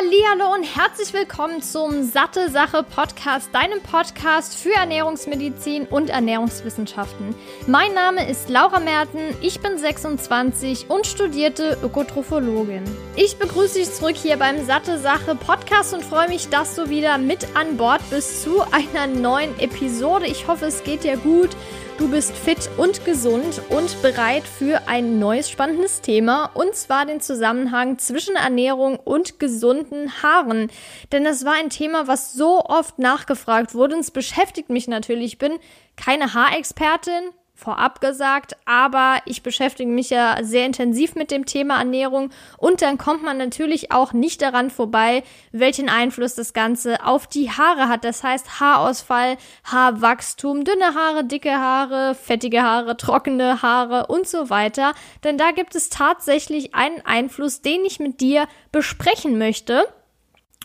Hallihallo und herzlich willkommen zum Satte Sache Podcast, deinem Podcast für Ernährungsmedizin und Ernährungswissenschaften. Mein Name ist Laura Merten, ich bin 26 und studierte Ökotrophologin. Ich begrüße dich zurück hier beim Satte Sache Podcast und freue mich, dass du wieder mit an Bord bist zu einer neuen Episode. Ich hoffe, es geht dir gut. Du bist fit und gesund und bereit für ein neues spannendes Thema und zwar den Zusammenhang zwischen Ernährung und gesunden Haaren. Denn das war ein Thema, was so oft nachgefragt wurde und es beschäftigt mich natürlich. Ich bin keine Haarexpertin, vorab gesagt, aber ich beschäftige mich ja sehr intensiv mit dem Thema Ernährung und dann kommt man natürlich auch nicht daran vorbei, welchen Einfluss das Ganze auf die Haare hat. Das heißt Haarausfall, Haarwachstum, dünne Haare, dicke Haare, fettige Haare, trockene Haare und so weiter. Denn da gibt es tatsächlich einen Einfluss, den ich mit dir besprechen möchte.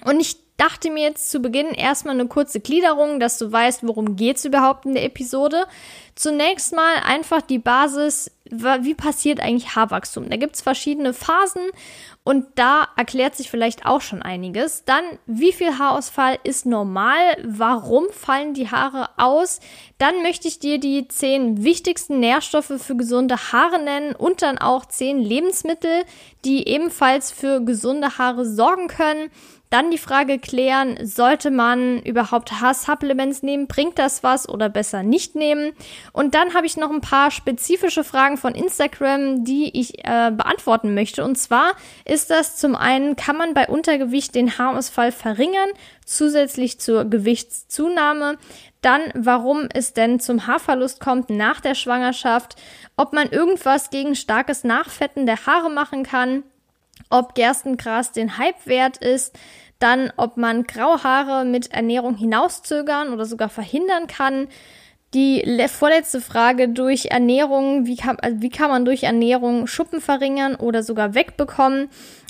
Und ich dachte mir jetzt zu Beginn erstmal eine kurze Gliederung, dass du weißt, worum geht's überhaupt in der Episode. Zunächst mal einfach die Basis, wie passiert eigentlich Haarwachstum? Da gibt's verschiedene Phasen und da erklärt sich vielleicht auch schon einiges. Dann, wie viel Haarausfall ist normal? Warum fallen die Haare aus? Dann möchte ich dir die zehn wichtigsten Nährstoffe für gesunde Haare nennen und dann auch zehn Lebensmittel, die ebenfalls für gesunde Haare sorgen können. Dann die Frage klären, sollte man überhaupt Haarsupplements nehmen? Bringt das was oder besser nicht nehmen? Und dann habe ich noch ein paar spezifische Fragen von Instagram, die ich äh, beantworten möchte. Und zwar ist das zum einen, kann man bei Untergewicht den Haarausfall verringern, zusätzlich zur Gewichtszunahme? Dann, warum es denn zum Haarverlust kommt nach der Schwangerschaft? Ob man irgendwas gegen starkes Nachfetten der Haare machen kann? Ob Gerstengras den Hype wert ist? Dann, ob man Grauhaare mit Ernährung hinauszögern oder sogar verhindern kann. Die vorletzte Frage durch Ernährung, wie kann, also wie kann man durch Ernährung Schuppen verringern oder sogar wegbekommen?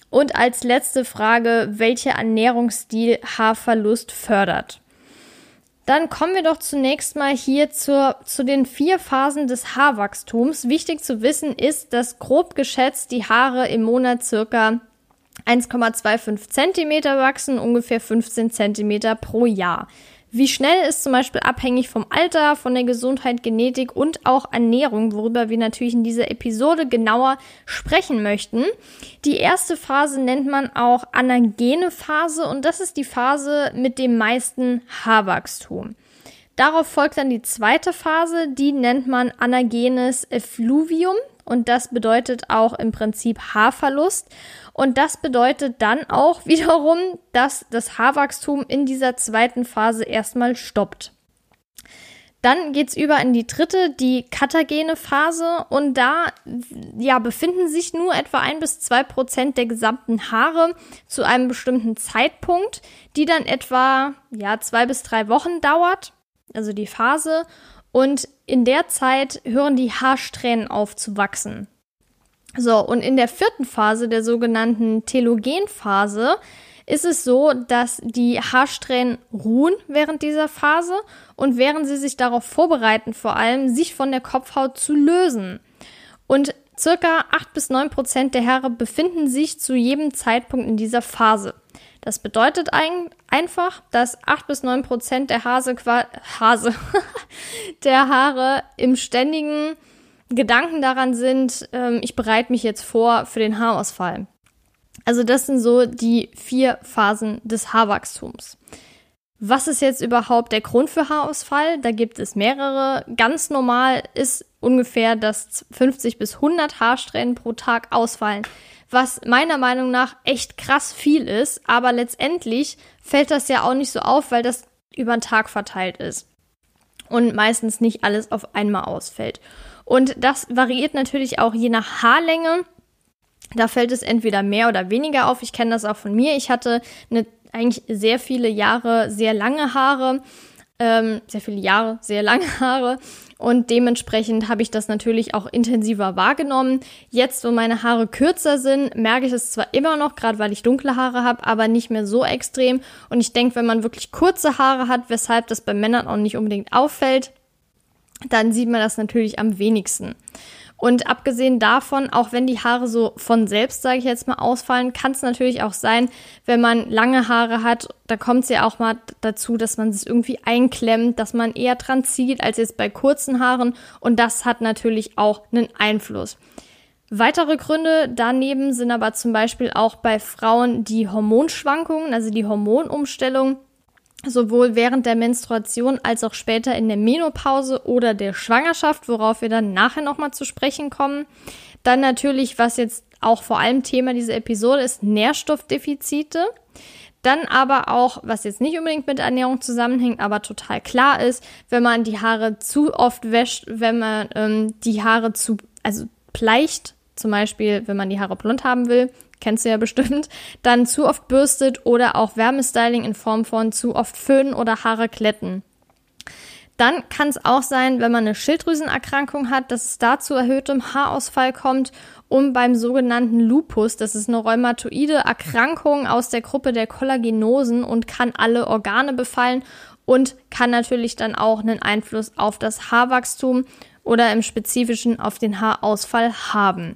Und als letzte Frage, welcher Ernährungsstil Haarverlust fördert? Dann kommen wir doch zunächst mal hier zur, zu den vier Phasen des Haarwachstums. Wichtig zu wissen ist, dass grob geschätzt die Haare im Monat circa 1,25 Zentimeter wachsen, ungefähr 15 Zentimeter pro Jahr. Wie schnell ist zum Beispiel abhängig vom Alter, von der Gesundheit, Genetik und auch Ernährung, worüber wir natürlich in dieser Episode genauer sprechen möchten. Die erste Phase nennt man auch anagene Phase und das ist die Phase mit dem meisten Haarwachstum. Darauf folgt dann die zweite Phase, die nennt man anagenes Effluvium und das bedeutet auch im Prinzip Haarverlust. Und das bedeutet dann auch wiederum, dass das Haarwachstum in dieser zweiten Phase erstmal stoppt. Dann geht's über in die dritte, die katagene Phase. Und da ja, befinden sich nur etwa ein bis zwei Prozent der gesamten Haare zu einem bestimmten Zeitpunkt, die dann etwa ja, zwei bis drei Wochen dauert. Also die Phase. Und in der Zeit hören die Haarsträhnen auf zu wachsen. So, und in der vierten Phase, der sogenannten Telogenphase, ist es so, dass die Haarsträhnen ruhen während dieser Phase und während sie sich darauf vorbereiten, vor allem sich von der Kopfhaut zu lösen. Und circa acht bis neun Prozent der Haare befinden sich zu jedem Zeitpunkt in dieser Phase. Das bedeutet ein, einfach, dass 8 bis 9 Prozent der Hase, Hase, der Haare im ständigen Gedanken daran sind, ähm, ich bereite mich jetzt vor für den Haarausfall. Also das sind so die vier Phasen des Haarwachstums. Was ist jetzt überhaupt der Grund für Haarausfall? Da gibt es mehrere. Ganz normal ist ungefähr, dass 50 bis 100 Haarsträhnen pro Tag ausfallen was meiner Meinung nach echt krass viel ist, aber letztendlich fällt das ja auch nicht so auf, weil das über den Tag verteilt ist und meistens nicht alles auf einmal ausfällt. Und das variiert natürlich auch je nach Haarlänge. Da fällt es entweder mehr oder weniger auf. Ich kenne das auch von mir. Ich hatte eine, eigentlich sehr viele Jahre sehr lange Haare ähm, sehr viele Jahre, sehr lange Haare und dementsprechend habe ich das natürlich auch intensiver wahrgenommen. Jetzt, wo meine Haare kürzer sind, merke ich es zwar immer noch, gerade weil ich dunkle Haare habe, aber nicht mehr so extrem. Und ich denke, wenn man wirklich kurze Haare hat, weshalb das bei Männern auch nicht unbedingt auffällt, dann sieht man das natürlich am wenigsten. Und abgesehen davon, auch wenn die Haare so von selbst, sage ich jetzt mal, ausfallen, kann es natürlich auch sein, wenn man lange Haare hat, da kommt es ja auch mal dazu, dass man es irgendwie einklemmt, dass man eher dran zieht als jetzt bei kurzen Haaren. Und das hat natürlich auch einen Einfluss. Weitere Gründe daneben sind aber zum Beispiel auch bei Frauen die Hormonschwankungen, also die Hormonumstellung, sowohl während der Menstruation als auch später in der Menopause oder der Schwangerschaft, worauf wir dann nachher nochmal zu sprechen kommen. Dann natürlich, was jetzt auch vor allem Thema dieser Episode ist, Nährstoffdefizite. Dann aber auch, was jetzt nicht unbedingt mit Ernährung zusammenhängt, aber total klar ist, wenn man die Haare zu oft wäscht, wenn man ähm, die Haare zu, also pleicht, zum Beispiel, wenn man die Haare blond haben will, kennst du ja bestimmt, dann zu oft bürstet oder auch Wärmestyling in Form von zu oft föhnen oder Haare kletten. Dann kann es auch sein, wenn man eine Schilddrüsenerkrankung hat, dass es da zu erhöhtem Haarausfall kommt und beim sogenannten Lupus, das ist eine rheumatoide Erkrankung aus der Gruppe der Kollagenosen und kann alle Organe befallen und kann natürlich dann auch einen Einfluss auf das Haarwachstum oder im Spezifischen auf den Haarausfall haben.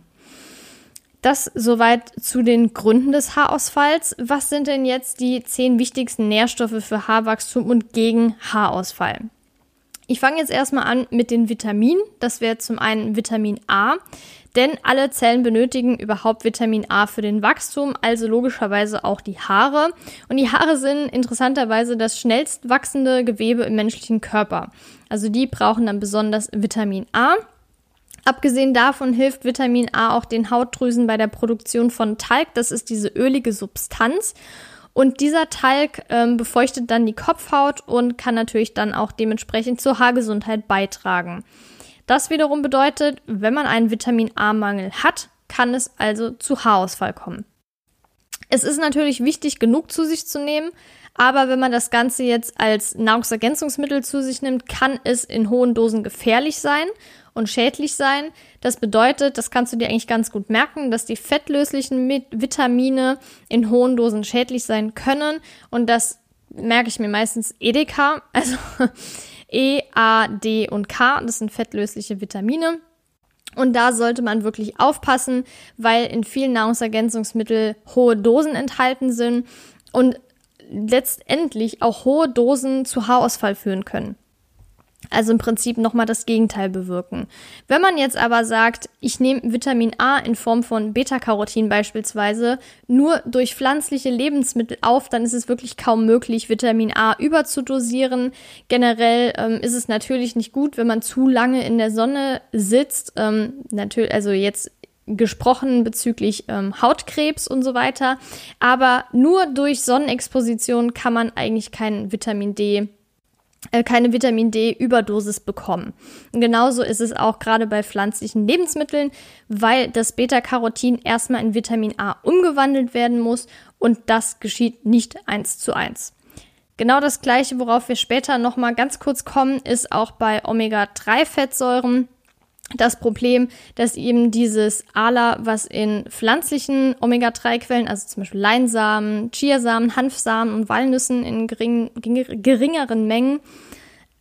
Das soweit zu den Gründen des Haarausfalls. Was sind denn jetzt die zehn wichtigsten Nährstoffe für Haarwachstum und gegen Haarausfall? Ich fange jetzt erstmal an mit den Vitaminen. Das wäre zum einen Vitamin A, denn alle Zellen benötigen überhaupt Vitamin A für den Wachstum, also logischerweise auch die Haare. Und die Haare sind interessanterweise das schnellst wachsende Gewebe im menschlichen Körper. Also die brauchen dann besonders Vitamin A. Abgesehen davon hilft Vitamin A auch den Hautdrüsen bei der Produktion von Talg. Das ist diese ölige Substanz. Und dieser Talg ähm, befeuchtet dann die Kopfhaut und kann natürlich dann auch dementsprechend zur Haargesundheit beitragen. Das wiederum bedeutet, wenn man einen Vitamin A-Mangel hat, kann es also zu Haarausfall kommen. Es ist natürlich wichtig, genug zu sich zu nehmen, aber wenn man das Ganze jetzt als Nahrungsergänzungsmittel zu sich nimmt, kann es in hohen Dosen gefährlich sein und schädlich sein. Das bedeutet, das kannst du dir eigentlich ganz gut merken, dass die fettlöslichen Vitamine in hohen Dosen schädlich sein können. Und das merke ich mir meistens Edeka, also E, A, D und K, das sind fettlösliche Vitamine. Und da sollte man wirklich aufpassen, weil in vielen Nahrungsergänzungsmitteln hohe Dosen enthalten sind und letztendlich auch hohe Dosen zu Haarausfall führen können. Also im Prinzip nochmal das Gegenteil bewirken. Wenn man jetzt aber sagt, ich nehme Vitamin A in Form von Beta-Carotin beispielsweise nur durch pflanzliche Lebensmittel auf, dann ist es wirklich kaum möglich, Vitamin A überzudosieren. Generell ähm, ist es natürlich nicht gut, wenn man zu lange in der Sonne sitzt. Ähm, natürlich, also jetzt gesprochen bezüglich ähm, Hautkrebs und so weiter. Aber nur durch Sonnenexposition kann man eigentlich kein Vitamin D keine Vitamin D-Überdosis bekommen. Genauso ist es auch gerade bei pflanzlichen Lebensmitteln, weil das Beta-Carotin erstmal in Vitamin A umgewandelt werden muss und das geschieht nicht eins zu eins. Genau das gleiche, worauf wir später nochmal ganz kurz kommen, ist auch bei Omega-3-Fettsäuren das Problem, dass eben dieses ALA, was in pflanzlichen Omega-3-Quellen, also zum Beispiel Leinsamen, Chiasamen, Hanfsamen und Walnüssen in gering, geringeren Mengen,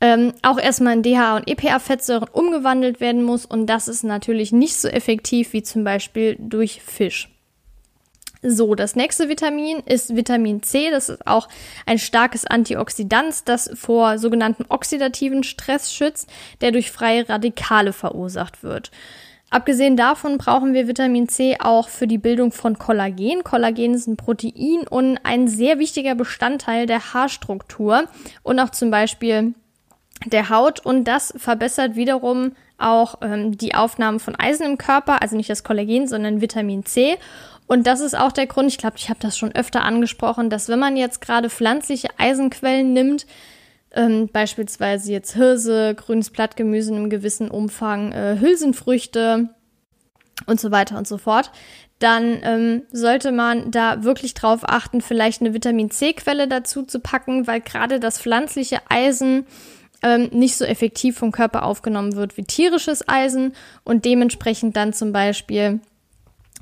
ähm, auch erstmal in DHA und EPA-Fettsäuren umgewandelt werden muss. Und das ist natürlich nicht so effektiv wie zum Beispiel durch Fisch. So, das nächste Vitamin ist Vitamin C. Das ist auch ein starkes Antioxidant, das vor sogenannten oxidativen Stress schützt, der durch freie Radikale verursacht wird. Abgesehen davon brauchen wir Vitamin C auch für die Bildung von Kollagen. Kollagen ist ein Protein und ein sehr wichtiger Bestandteil der Haarstruktur und auch zum Beispiel der Haut. Und das verbessert wiederum auch ähm, die Aufnahme von Eisen im Körper, also nicht das Kollagen, sondern Vitamin C. Und das ist auch der Grund, ich glaube, ich habe das schon öfter angesprochen, dass wenn man jetzt gerade pflanzliche Eisenquellen nimmt, ähm, beispielsweise jetzt Hirse, grünes Blattgemüse in einem gewissen Umfang, äh, Hülsenfrüchte und so weiter und so fort, dann ähm, sollte man da wirklich drauf achten, vielleicht eine Vitamin C-Quelle dazu zu packen, weil gerade das pflanzliche Eisen ähm, nicht so effektiv vom Körper aufgenommen wird wie tierisches Eisen und dementsprechend dann zum Beispiel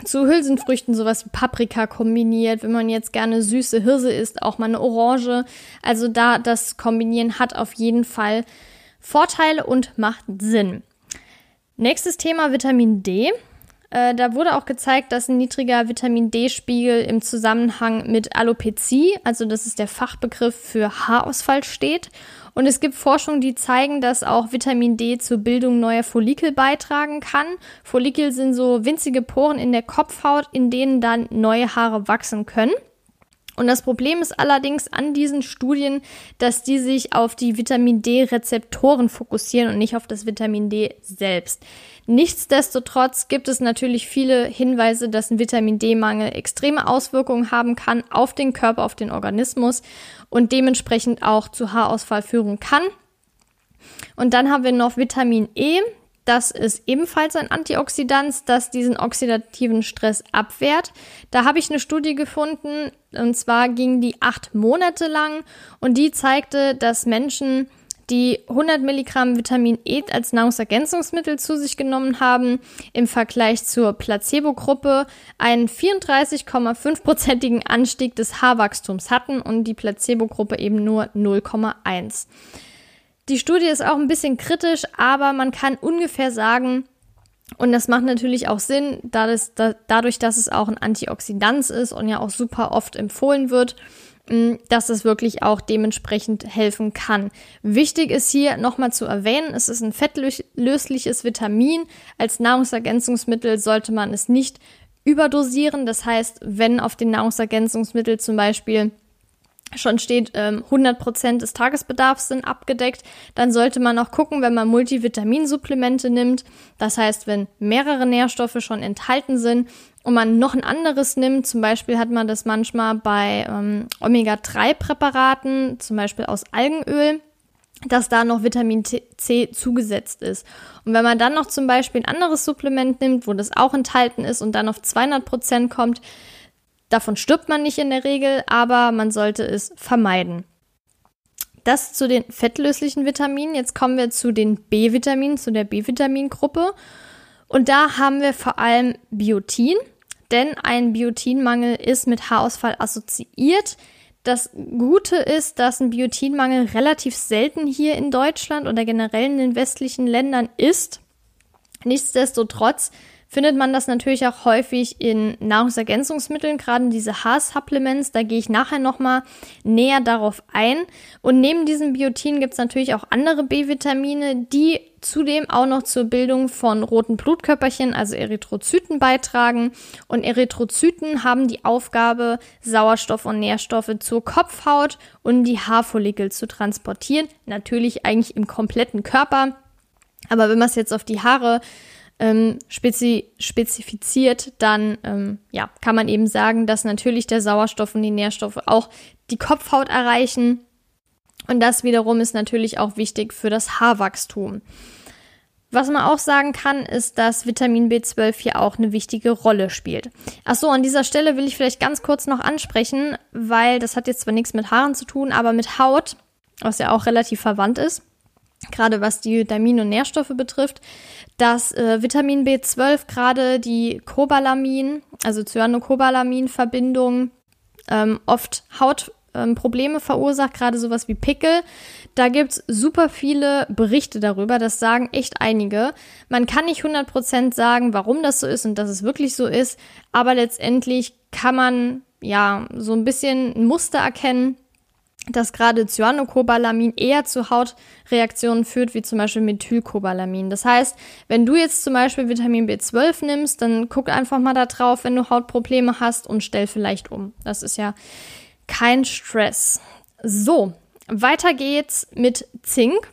zu Hülsenfrüchten sowas wie Paprika kombiniert. Wenn man jetzt gerne süße Hirse isst, auch mal eine Orange. Also da das Kombinieren hat auf jeden Fall Vorteile und macht Sinn. Nächstes Thema Vitamin D. Äh, da wurde auch gezeigt, dass ein niedriger Vitamin D-Spiegel im Zusammenhang mit Alopezie, also das ist der Fachbegriff für Haarausfall, steht. Und es gibt Forschungen, die zeigen, dass auch Vitamin D zur Bildung neuer Follikel beitragen kann. Follikel sind so winzige Poren in der Kopfhaut, in denen dann neue Haare wachsen können. Und das Problem ist allerdings an diesen Studien, dass die sich auf die Vitamin D-Rezeptoren fokussieren und nicht auf das Vitamin D selbst. Nichtsdestotrotz gibt es natürlich viele Hinweise, dass ein Vitamin D-Mangel extreme Auswirkungen haben kann auf den Körper, auf den Organismus und dementsprechend auch zu Haarausfall führen kann. Und dann haben wir noch Vitamin E. Das ist ebenfalls ein Antioxidant, das diesen oxidativen Stress abwehrt. Da habe ich eine Studie gefunden, und zwar ging die acht Monate lang und die zeigte, dass Menschen, die 100 Milligramm Vitamin E als Nahrungsergänzungsmittel zu sich genommen haben, im Vergleich zur Placebo-Gruppe einen 34,5-prozentigen Anstieg des Haarwachstums hatten und die Placebo-Gruppe eben nur 0,1. Die Studie ist auch ein bisschen kritisch, aber man kann ungefähr sagen, und das macht natürlich auch Sinn, da dadurch, dass es auch ein Antioxidant ist und ja auch super oft empfohlen wird, dass es wirklich auch dementsprechend helfen kann. Wichtig ist hier nochmal zu erwähnen, es ist ein fettlösliches Vitamin. Als Nahrungsergänzungsmittel sollte man es nicht überdosieren. Das heißt, wenn auf den Nahrungsergänzungsmittel zum Beispiel schon steht, ähm, 100% des Tagesbedarfs sind abgedeckt, dann sollte man auch gucken, wenn man Multivitaminsupplemente nimmt, das heißt, wenn mehrere Nährstoffe schon enthalten sind und man noch ein anderes nimmt, zum Beispiel hat man das manchmal bei ähm, Omega-3-Präparaten, zum Beispiel aus Algenöl, dass da noch Vitamin C zugesetzt ist. Und wenn man dann noch zum Beispiel ein anderes Supplement nimmt, wo das auch enthalten ist und dann auf 200% kommt, Davon stirbt man nicht in der Regel, aber man sollte es vermeiden. Das zu den fettlöslichen Vitaminen. Jetzt kommen wir zu den B-Vitaminen, zu der B-Vitamin-Gruppe. Und da haben wir vor allem Biotin, denn ein Biotinmangel ist mit Haarausfall assoziiert. Das Gute ist, dass ein Biotinmangel relativ selten hier in Deutschland oder generell in den westlichen Ländern ist. Nichtsdestotrotz findet man das natürlich auch häufig in Nahrungsergänzungsmitteln, gerade diese Haarsupplements. Da gehe ich nachher nochmal näher darauf ein. Und neben diesem Biotin gibt es natürlich auch andere B-Vitamine, die zudem auch noch zur Bildung von roten Blutkörperchen, also Erythrozyten, beitragen. Und Erythrozyten haben die Aufgabe, Sauerstoff und Nährstoffe zur Kopfhaut und die Haarfollikel zu transportieren. Natürlich eigentlich im kompletten Körper. Aber wenn man es jetzt auf die Haare ähm, spezi spezifiziert, dann ähm, ja, kann man eben sagen, dass natürlich der Sauerstoff und die Nährstoffe auch die Kopfhaut erreichen. Und das wiederum ist natürlich auch wichtig für das Haarwachstum. Was man auch sagen kann, ist, dass Vitamin B12 hier auch eine wichtige Rolle spielt. Achso, an dieser Stelle will ich vielleicht ganz kurz noch ansprechen, weil das hat jetzt zwar nichts mit Haaren zu tun, aber mit Haut, was ja auch relativ verwandt ist gerade was die Vitamine und Nährstoffe betrifft, dass äh, Vitamin B12 gerade die Cobalamin, also Cyanocobalamin-Verbindung, ähm, oft Hautprobleme ähm, verursacht, gerade sowas wie Pickel. Da gibt's super viele Berichte darüber, das sagen echt einige. Man kann nicht 100% sagen, warum das so ist und dass es wirklich so ist, aber letztendlich kann man ja so ein bisschen ein Muster erkennen, dass gerade Cyanocobalamin eher zu Hautreaktionen führt, wie zum Beispiel Methylcobalamin. Das heißt, wenn du jetzt zum Beispiel Vitamin B12 nimmst, dann guck einfach mal da drauf, wenn du Hautprobleme hast und stell vielleicht um. Das ist ja kein Stress. So, weiter geht's mit Zink.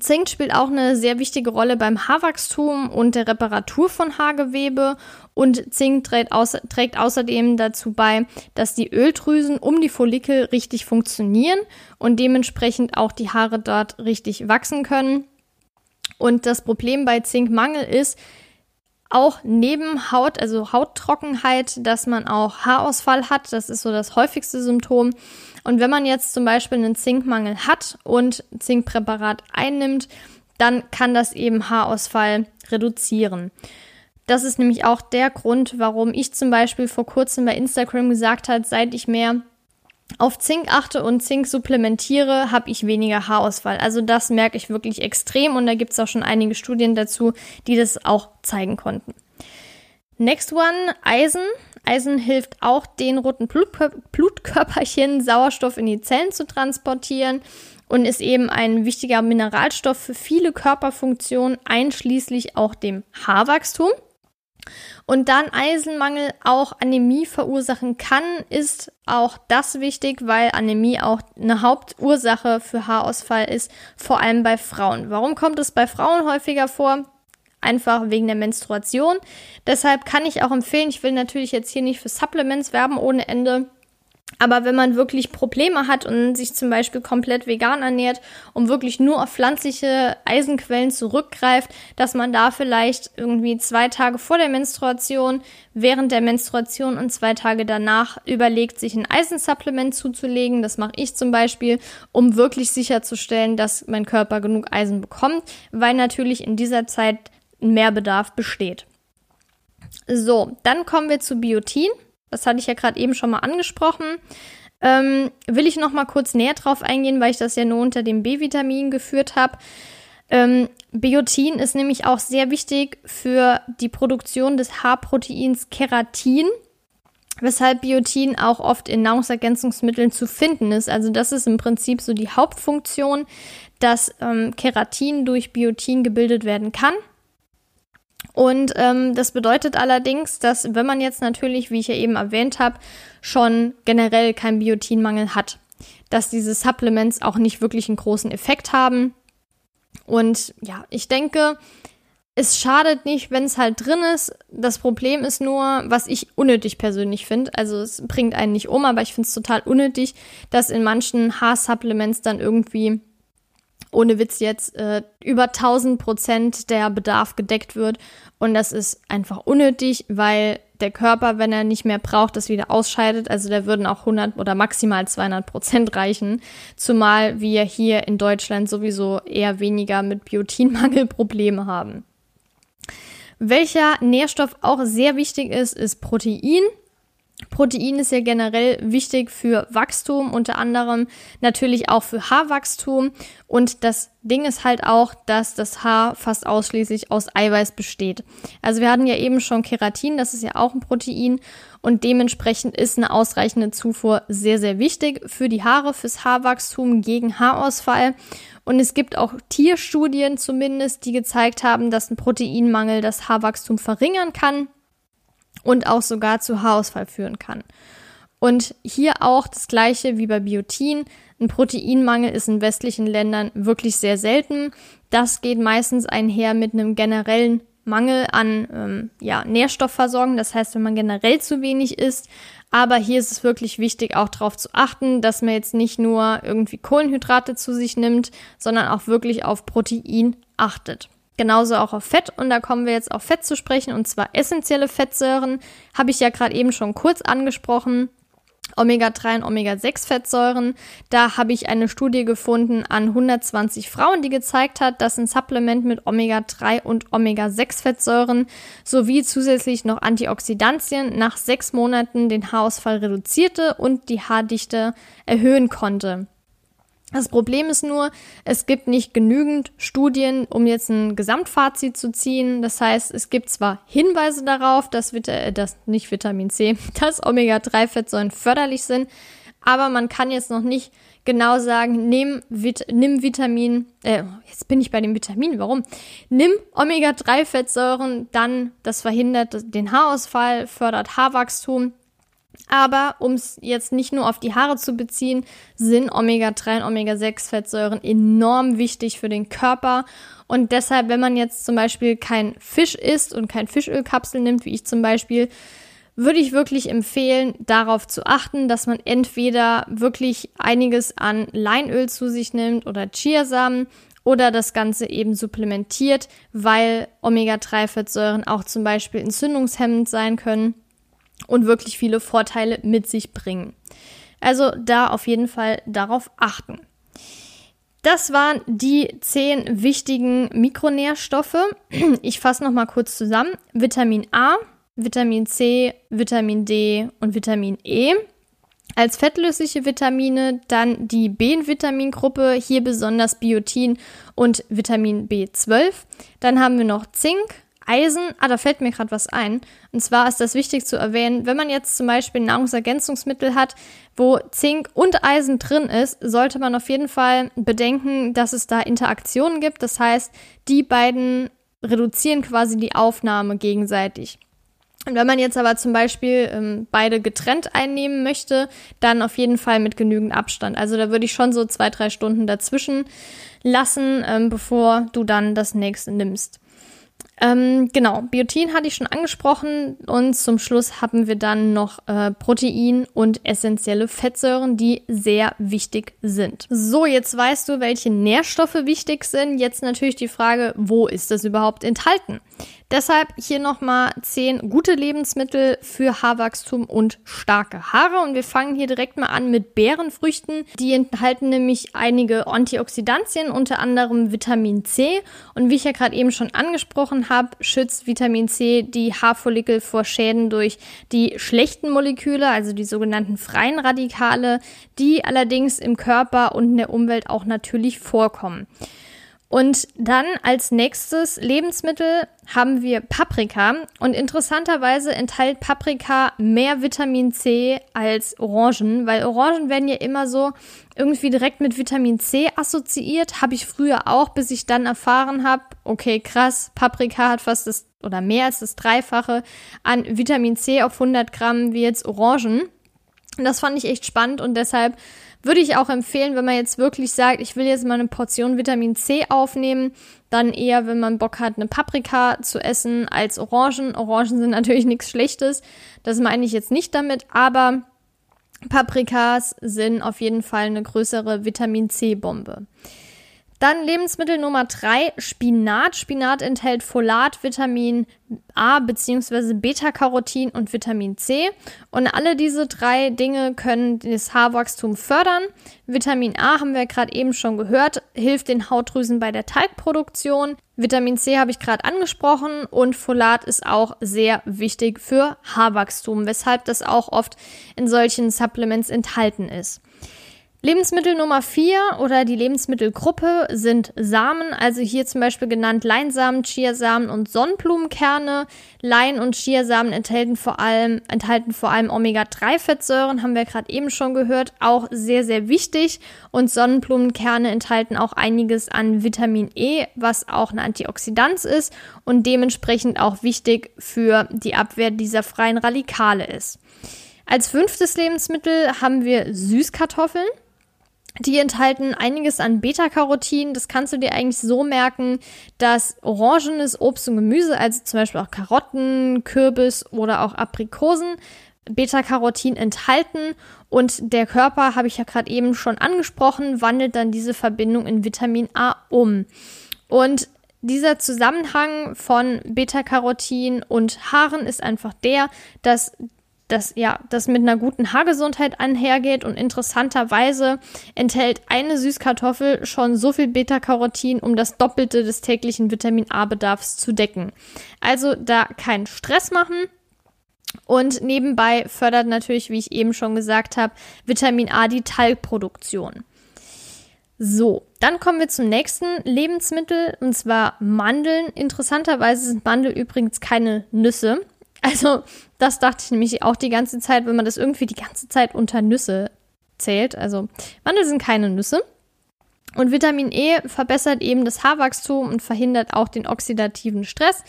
Zink spielt auch eine sehr wichtige Rolle beim Haarwachstum und der Reparatur von Haargewebe und Zink trägt, außer, trägt außerdem dazu bei, dass die Öldrüsen um die Follikel richtig funktionieren und dementsprechend auch die Haare dort richtig wachsen können. Und das Problem bei Zinkmangel ist, auch neben Haut, also Hauttrockenheit, dass man auch Haarausfall hat. Das ist so das häufigste Symptom. Und wenn man jetzt zum Beispiel einen Zinkmangel hat und Zinkpräparat einnimmt, dann kann das eben Haarausfall reduzieren. Das ist nämlich auch der Grund, warum ich zum Beispiel vor kurzem bei Instagram gesagt habe, seit ich mehr auf Zink achte und Zink supplementiere, habe ich weniger Haarausfall. Also das merke ich wirklich extrem und da gibt es auch schon einige Studien dazu, die das auch zeigen konnten. Next one, Eisen. Eisen hilft auch den roten Blutkör Blutkörperchen Sauerstoff in die Zellen zu transportieren und ist eben ein wichtiger Mineralstoff für viele Körperfunktionen, einschließlich auch dem Haarwachstum. Und dann Eisenmangel auch Anämie verursachen kann, ist auch das wichtig, weil Anämie auch eine Hauptursache für Haarausfall ist, vor allem bei Frauen. Warum kommt es bei Frauen häufiger vor? Einfach wegen der Menstruation. Deshalb kann ich auch empfehlen, ich will natürlich jetzt hier nicht für Supplements werben ohne Ende, aber wenn man wirklich Probleme hat und sich zum Beispiel komplett vegan ernährt und wirklich nur auf pflanzliche Eisenquellen zurückgreift, dass man da vielleicht irgendwie zwei Tage vor der Menstruation, während der Menstruation und zwei Tage danach überlegt, sich ein Eisensupplement zuzulegen. Das mache ich zum Beispiel, um wirklich sicherzustellen, dass mein Körper genug Eisen bekommt, weil natürlich in dieser Zeit ein Mehrbedarf besteht. So, dann kommen wir zu Biotin. Das hatte ich ja gerade eben schon mal angesprochen. Ähm, will ich noch mal kurz näher drauf eingehen, weil ich das ja nur unter dem B-Vitamin geführt habe. Ähm, Biotin ist nämlich auch sehr wichtig für die Produktion des Haarproteins Keratin, weshalb Biotin auch oft in Nahrungsergänzungsmitteln zu finden ist. Also das ist im Prinzip so die Hauptfunktion, dass ähm, Keratin durch Biotin gebildet werden kann. Und ähm, das bedeutet allerdings, dass wenn man jetzt natürlich, wie ich ja eben erwähnt habe, schon generell keinen Biotinmangel hat, dass diese Supplements auch nicht wirklich einen großen Effekt haben. Und ja, ich denke, es schadet nicht, wenn es halt drin ist. Das Problem ist nur, was ich unnötig persönlich finde. Also es bringt einen nicht um, aber ich finde es total unnötig, dass in manchen Haarsupplements dann irgendwie ohne Witz jetzt äh, über 1000 Prozent der Bedarf gedeckt wird. Und das ist einfach unnötig, weil der Körper, wenn er nicht mehr braucht, das wieder ausscheidet. Also da würden auch 100 oder maximal 200 Prozent reichen. Zumal wir hier in Deutschland sowieso eher weniger mit Biotinmangel Probleme haben. Welcher Nährstoff auch sehr wichtig ist, ist Protein. Protein ist ja generell wichtig für Wachstum, unter anderem natürlich auch für Haarwachstum. Und das Ding ist halt auch, dass das Haar fast ausschließlich aus Eiweiß besteht. Also wir hatten ja eben schon Keratin, das ist ja auch ein Protein. Und dementsprechend ist eine ausreichende Zufuhr sehr, sehr wichtig für die Haare, fürs Haarwachstum, gegen Haarausfall. Und es gibt auch Tierstudien zumindest, die gezeigt haben, dass ein Proteinmangel das Haarwachstum verringern kann und auch sogar zu Haarausfall führen kann. Und hier auch das gleiche wie bei Biotin. Ein Proteinmangel ist in westlichen Ländern wirklich sehr selten. Das geht meistens einher mit einem generellen Mangel an ähm, ja, Nährstoffversorgung. Das heißt, wenn man generell zu wenig isst. Aber hier ist es wirklich wichtig, auch darauf zu achten, dass man jetzt nicht nur irgendwie Kohlenhydrate zu sich nimmt, sondern auch wirklich auf Protein achtet. Genauso auch auf Fett. Und da kommen wir jetzt auf Fett zu sprechen, und zwar essentielle Fettsäuren. Habe ich ja gerade eben schon kurz angesprochen. Omega-3 und Omega-6-Fettsäuren. Da habe ich eine Studie gefunden an 120 Frauen, die gezeigt hat, dass ein Supplement mit Omega-3 und Omega-6-Fettsäuren sowie zusätzlich noch Antioxidantien nach sechs Monaten den Haarausfall reduzierte und die Haardichte erhöhen konnte. Das Problem ist nur, es gibt nicht genügend Studien, um jetzt ein Gesamtfazit zu ziehen. Das heißt, es gibt zwar Hinweise darauf, dass, Vita äh, dass nicht Vitamin C, dass Omega-3-Fettsäuren förderlich sind, aber man kann jetzt noch nicht genau sagen, nimm, Vit nimm Vitamin, äh, jetzt bin ich bei den Vitaminen, warum? Nimm Omega-3-Fettsäuren, dann das verhindert den Haarausfall, fördert Haarwachstum aber um es jetzt nicht nur auf die Haare zu beziehen, sind Omega-3 und Omega-6-Fettsäuren enorm wichtig für den Körper. Und deshalb, wenn man jetzt zum Beispiel kein Fisch isst und kein Fischölkapsel nimmt, wie ich zum Beispiel, würde ich wirklich empfehlen, darauf zu achten, dass man entweder wirklich einiges an Leinöl zu sich nimmt oder Chiasamen oder das Ganze eben supplementiert, weil Omega-3-Fettsäuren auch zum Beispiel entzündungshemmend sein können und wirklich viele Vorteile mit sich bringen. Also da auf jeden Fall darauf achten. Das waren die zehn wichtigen Mikronährstoffe. Ich fasse noch mal kurz zusammen. Vitamin A, Vitamin C, Vitamin D und Vitamin E. Als fettlösliche Vitamine dann die B-Vitamingruppe, hier besonders Biotin und Vitamin B12. Dann haben wir noch Zink, Eisen, ah, da fällt mir gerade was ein. Und zwar ist das wichtig zu erwähnen, wenn man jetzt zum Beispiel Nahrungsergänzungsmittel hat, wo Zink und Eisen drin ist, sollte man auf jeden Fall bedenken, dass es da Interaktionen gibt. Das heißt, die beiden reduzieren quasi die Aufnahme gegenseitig. Und wenn man jetzt aber zum Beispiel ähm, beide getrennt einnehmen möchte, dann auf jeden Fall mit genügend Abstand. Also da würde ich schon so zwei, drei Stunden dazwischen lassen, ähm, bevor du dann das nächste nimmst. Ähm, genau, Biotin hatte ich schon angesprochen und zum Schluss haben wir dann noch äh, Protein und essentielle Fettsäuren, die sehr wichtig sind. So, jetzt weißt du, welche Nährstoffe wichtig sind. Jetzt natürlich die Frage, wo ist das überhaupt enthalten? Deshalb hier nochmal zehn gute Lebensmittel für Haarwachstum und starke Haare. Und wir fangen hier direkt mal an mit Beerenfrüchten. Die enthalten nämlich einige Antioxidantien, unter anderem Vitamin C. Und wie ich ja gerade eben schon angesprochen habe, schützt Vitamin C die Haarfollikel vor Schäden durch die schlechten Moleküle, also die sogenannten freien Radikale, die allerdings im Körper und in der Umwelt auch natürlich vorkommen. Und dann als nächstes Lebensmittel haben wir Paprika. Und interessanterweise enthält Paprika mehr Vitamin C als Orangen, weil Orangen werden ja immer so irgendwie direkt mit Vitamin C assoziiert. Habe ich früher auch, bis ich dann erfahren habe, okay, krass, Paprika hat fast das oder mehr als das Dreifache an Vitamin C auf 100 Gramm wie jetzt Orangen. Und das fand ich echt spannend und deshalb würde ich auch empfehlen, wenn man jetzt wirklich sagt, ich will jetzt mal eine Portion Vitamin C aufnehmen, dann eher, wenn man Bock hat, eine Paprika zu essen als Orangen. Orangen sind natürlich nichts Schlechtes. Das meine ich jetzt nicht damit, aber Paprikas sind auf jeden Fall eine größere Vitamin C-Bombe. Dann Lebensmittel Nummer drei, Spinat. Spinat enthält Folat, Vitamin A bzw. Beta-Carotin und Vitamin C. Und alle diese drei Dinge können das Haarwachstum fördern. Vitamin A haben wir gerade eben schon gehört, hilft den Hautdrüsen bei der Talgproduktion. Vitamin C habe ich gerade angesprochen und Folat ist auch sehr wichtig für Haarwachstum, weshalb das auch oft in solchen Supplements enthalten ist. Lebensmittel Nummer vier oder die Lebensmittelgruppe sind Samen, also hier zum Beispiel genannt Leinsamen, Chiasamen und Sonnenblumenkerne. Lein- und Chiasamen enthalten vor allem, enthalten vor allem Omega-3-Fettsäuren, haben wir gerade eben schon gehört, auch sehr, sehr wichtig. Und Sonnenblumenkerne enthalten auch einiges an Vitamin E, was auch eine Antioxidant ist und dementsprechend auch wichtig für die Abwehr dieser freien Radikale ist. Als fünftes Lebensmittel haben wir Süßkartoffeln. Die enthalten einiges an Beta-Carotin. Das kannst du dir eigentlich so merken, dass orangenes Obst und Gemüse, also zum Beispiel auch Karotten, Kürbis oder auch Aprikosen, Beta-Carotin enthalten und der Körper, habe ich ja gerade eben schon angesprochen, wandelt dann diese Verbindung in Vitamin A um. Und dieser Zusammenhang von Beta-Carotin und Haaren ist einfach der, dass dass ja, das mit einer guten Haargesundheit einhergeht und interessanterweise enthält eine Süßkartoffel schon so viel Beta-Carotin, um das Doppelte des täglichen Vitamin A-Bedarfs zu decken. Also da keinen Stress machen. Und nebenbei fördert natürlich, wie ich eben schon gesagt habe, Vitamin A die Talgproduktion. So, dann kommen wir zum nächsten Lebensmittel und zwar Mandeln. Interessanterweise sind Mandeln übrigens keine Nüsse. Also, das dachte ich nämlich auch die ganze Zeit, wenn man das irgendwie die ganze Zeit unter Nüsse zählt. Also, Mandeln sind keine Nüsse. Und Vitamin E verbessert eben das Haarwachstum und verhindert auch den oxidativen Stress.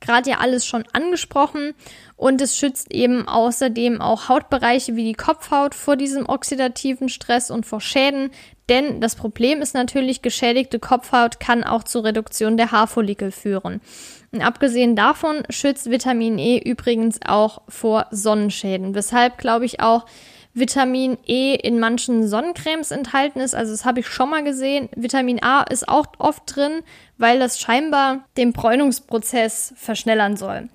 Gerade ja alles schon angesprochen. Und es schützt eben außerdem auch Hautbereiche wie die Kopfhaut vor diesem oxidativen Stress und vor Schäden. Denn das Problem ist natürlich, geschädigte Kopfhaut kann auch zur Reduktion der Haarfollikel führen. Abgesehen davon schützt Vitamin E übrigens auch vor Sonnenschäden, weshalb, glaube ich, auch Vitamin E in manchen Sonnencremes enthalten ist. Also das habe ich schon mal gesehen. Vitamin A ist auch oft drin, weil das scheinbar den Bräunungsprozess verschnellern soll.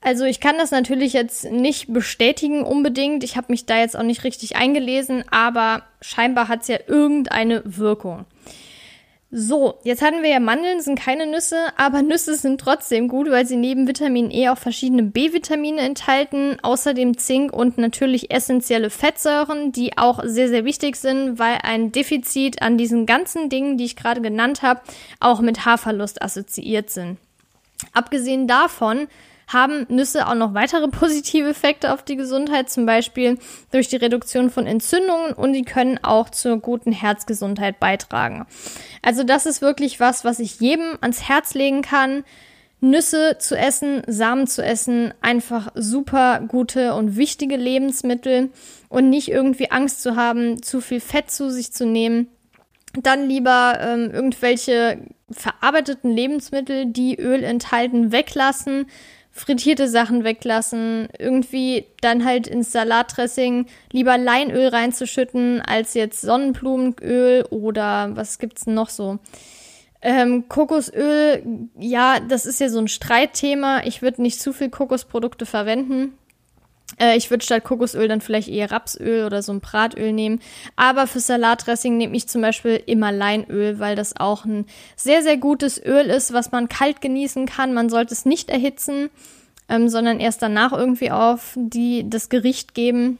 Also ich kann das natürlich jetzt nicht bestätigen unbedingt. Ich habe mich da jetzt auch nicht richtig eingelesen, aber scheinbar hat es ja irgendeine Wirkung. So, jetzt hatten wir ja Mandeln, sind keine Nüsse, aber Nüsse sind trotzdem gut, weil sie neben Vitamin E auch verschiedene B-Vitamine enthalten, außerdem Zink und natürlich essentielle Fettsäuren, die auch sehr, sehr wichtig sind, weil ein Defizit an diesen ganzen Dingen, die ich gerade genannt habe, auch mit Haarverlust assoziiert sind. Abgesehen davon haben Nüsse auch noch weitere positive Effekte auf die Gesundheit, zum Beispiel durch die Reduktion von Entzündungen und die können auch zur guten Herzgesundheit beitragen. Also das ist wirklich was, was ich jedem ans Herz legen kann. Nüsse zu essen, Samen zu essen, einfach super gute und wichtige Lebensmittel und nicht irgendwie Angst zu haben, zu viel Fett zu sich zu nehmen. Dann lieber ähm, irgendwelche verarbeiteten Lebensmittel, die Öl enthalten, weglassen frittierte Sachen weglassen, irgendwie dann halt ins Salatdressing lieber Leinöl reinzuschütten, als jetzt Sonnenblumenöl oder was gibt's noch so? Ähm, Kokosöl, ja, das ist ja so ein Streitthema. Ich würde nicht zu viel Kokosprodukte verwenden. Äh, ich würde statt Kokosöl dann vielleicht eher Rapsöl oder so ein Bratöl nehmen. Aber für Salatdressing nehme ich zum Beispiel immer Leinöl, weil das auch ein sehr, sehr gutes Öl ist, was man kalt genießen kann. Man sollte es nicht erhitzen, ähm, sondern erst danach irgendwie auf die, das Gericht geben.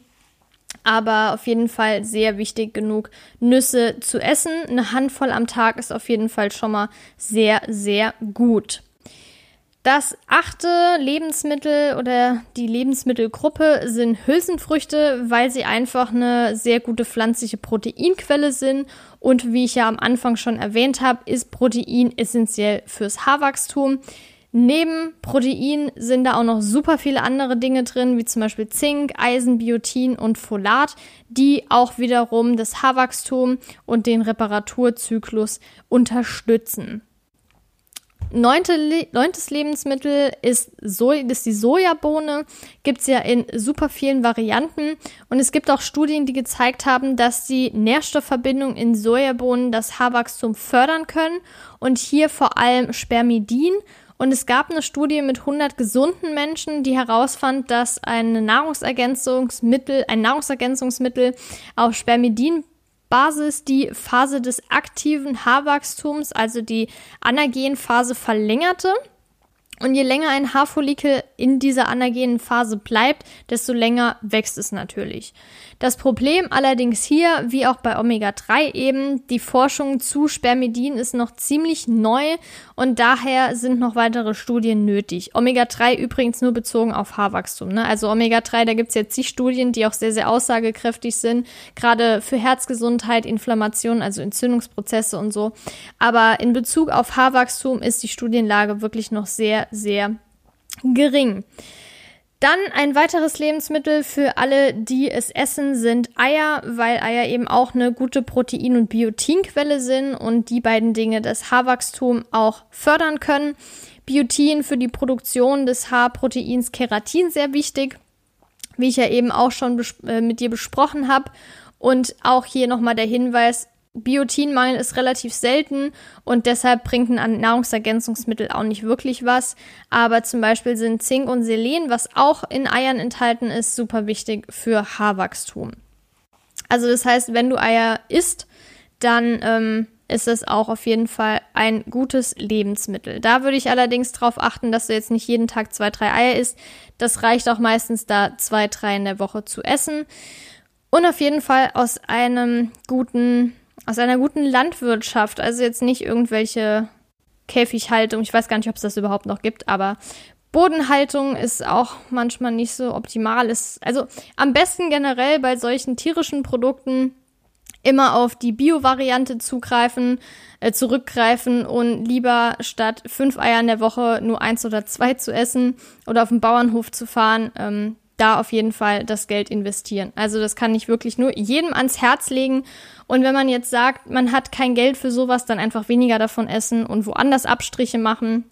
Aber auf jeden Fall sehr wichtig genug, Nüsse zu essen. Eine Handvoll am Tag ist auf jeden Fall schon mal sehr, sehr gut. Das achte Lebensmittel oder die Lebensmittelgruppe sind Hülsenfrüchte, weil sie einfach eine sehr gute pflanzliche Proteinquelle sind. Und wie ich ja am Anfang schon erwähnt habe, ist Protein essentiell fürs Haarwachstum. Neben Protein sind da auch noch super viele andere Dinge drin, wie zum Beispiel Zink, Eisen, Biotin und Folat, die auch wiederum das Haarwachstum und den Reparaturzyklus unterstützen. Neunte, neuntes Lebensmittel ist, so ist die Sojabohne. Gibt es ja in super vielen Varianten. Und es gibt auch Studien, die gezeigt haben, dass die Nährstoffverbindungen in Sojabohnen das Haarwachstum fördern können. Und hier vor allem Spermidin. Und es gab eine Studie mit 100 gesunden Menschen, die herausfand, dass ein Nahrungsergänzungsmittel, ein Nahrungsergänzungsmittel auf Spermidin Basis die Phase des aktiven Haarwachstums, also die Anagenphase, verlängerte. Und je länger ein Haarfollikel in dieser anagenen Phase bleibt, desto länger wächst es natürlich. Das Problem allerdings hier, wie auch bei Omega-3 eben, die Forschung zu Spermidin ist noch ziemlich neu und daher sind noch weitere Studien nötig. Omega-3 übrigens nur bezogen auf Haarwachstum. Ne? Also Omega-3, da gibt's jetzt zig Studien, die auch sehr, sehr aussagekräftig sind, gerade für Herzgesundheit, Inflammation, also Entzündungsprozesse und so. Aber in Bezug auf Haarwachstum ist die Studienlage wirklich noch sehr, sehr gering. Dann ein weiteres Lebensmittel für alle, die es essen, sind Eier, weil Eier eben auch eine gute Protein- und Biotinquelle sind und die beiden Dinge das Haarwachstum auch fördern können. Biotin für die Produktion des Haarproteins Keratin sehr wichtig, wie ich ja eben auch schon äh, mit dir besprochen habe. Und auch hier nochmal der Hinweis, Biotinmangel ist relativ selten und deshalb bringt ein Nahrungsergänzungsmittel auch nicht wirklich was. Aber zum Beispiel sind Zink und Selen, was auch in Eiern enthalten ist, super wichtig für Haarwachstum. Also das heißt, wenn du Eier isst, dann ähm, ist es auch auf jeden Fall ein gutes Lebensmittel. Da würde ich allerdings darauf achten, dass du jetzt nicht jeden Tag zwei, drei Eier isst. Das reicht auch meistens da zwei, drei in der Woche zu essen. Und auf jeden Fall aus einem guten aus einer guten Landwirtschaft, also jetzt nicht irgendwelche Käfighaltung, ich weiß gar nicht, ob es das überhaupt noch gibt, aber Bodenhaltung ist auch manchmal nicht so optimal. Ist, also am besten generell bei solchen tierischen Produkten immer auf die Bio-Variante zugreifen, äh, zurückgreifen und lieber statt fünf Eier in der Woche nur eins oder zwei zu essen oder auf den Bauernhof zu fahren, ähm, da auf jeden Fall das Geld investieren. Also das kann ich wirklich nur jedem ans Herz legen. Und wenn man jetzt sagt, man hat kein Geld für sowas, dann einfach weniger davon essen und woanders Abstriche machen.